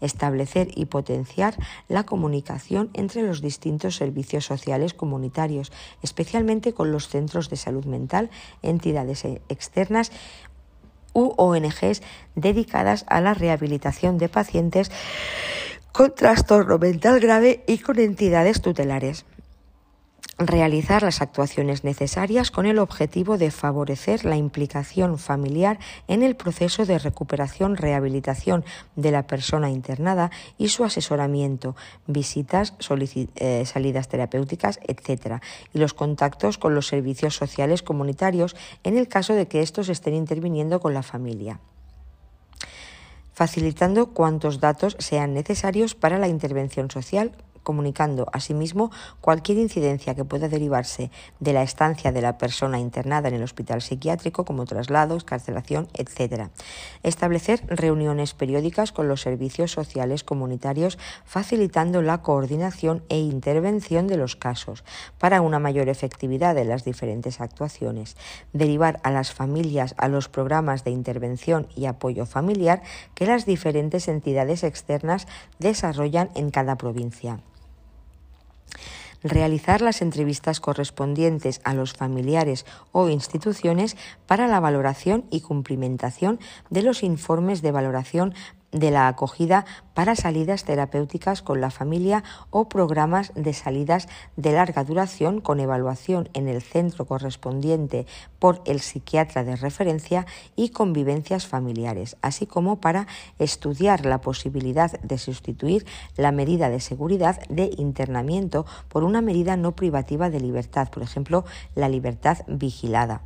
Establecer y potenciar la comunicación entre los distintos servicios sociales comunitarios, especialmente con los centros de salud mental, entidades externas u ONGs dedicadas a la rehabilitación de pacientes con trastorno mental grave y con entidades tutelares. Realizar las actuaciones necesarias con el objetivo de favorecer la implicación familiar en el proceso de recuperación-rehabilitación de la persona internada y su asesoramiento, visitas, eh, salidas terapéuticas, etc. Y los contactos con los servicios sociales comunitarios en el caso de que estos estén interviniendo con la familia facilitando cuantos datos sean necesarios para la intervención social comunicando asimismo cualquier incidencia que pueda derivarse de la estancia de la persona internada en el hospital psiquiátrico, como traslados, carcelación, etc. Establecer reuniones periódicas con los servicios sociales comunitarios, facilitando la coordinación e intervención de los casos para una mayor efectividad de las diferentes actuaciones. Derivar a las familias a los programas de intervención y apoyo familiar que las diferentes entidades externas desarrollan en cada provincia realizar las entrevistas correspondientes a los familiares o instituciones para la valoración y cumplimentación de los informes de valoración de la acogida para salidas terapéuticas con la familia o programas de salidas de larga duración con evaluación en el centro correspondiente por el psiquiatra de referencia y convivencias familiares, así como para estudiar la posibilidad de sustituir la medida de seguridad de internamiento por una medida no privativa de libertad, por ejemplo, la libertad vigilada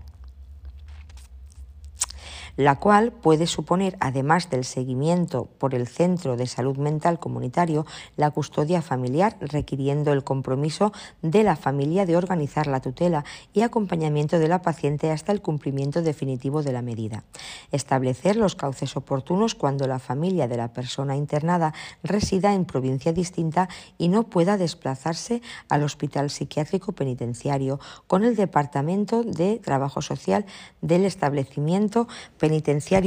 la cual puede suponer, además del seguimiento por el Centro de Salud Mental Comunitario, la custodia familiar, requiriendo el compromiso de la familia de organizar la tutela y acompañamiento de la paciente hasta el cumplimiento definitivo de la medida. Establecer los cauces oportunos cuando la familia de la persona internada resida en provincia distinta y no pueda desplazarse al hospital psiquiátrico penitenciario con el Departamento de Trabajo Social del establecimiento penitenciario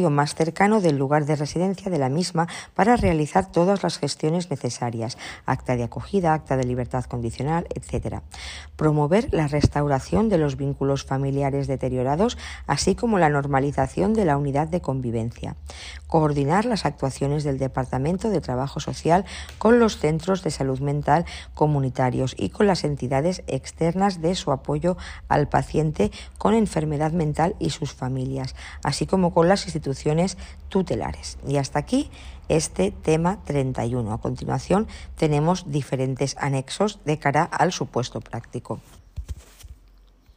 más cercano del lugar de residencia de la misma para realizar todas las gestiones necesarias, acta de acogida, acta de libertad condicional, etc. Promover la restauración de los vínculos familiares deteriorados, así como la normalización de la unidad de convivencia. Coordinar las actuaciones del Departamento de Trabajo Social con los centros de salud mental comunitarios y con las entidades externas de su apoyo al paciente con enfermedad mental y sus familias, así con las instituciones tutelares. Y hasta aquí este tema 31. A continuación tenemos diferentes anexos de cara al supuesto práctico.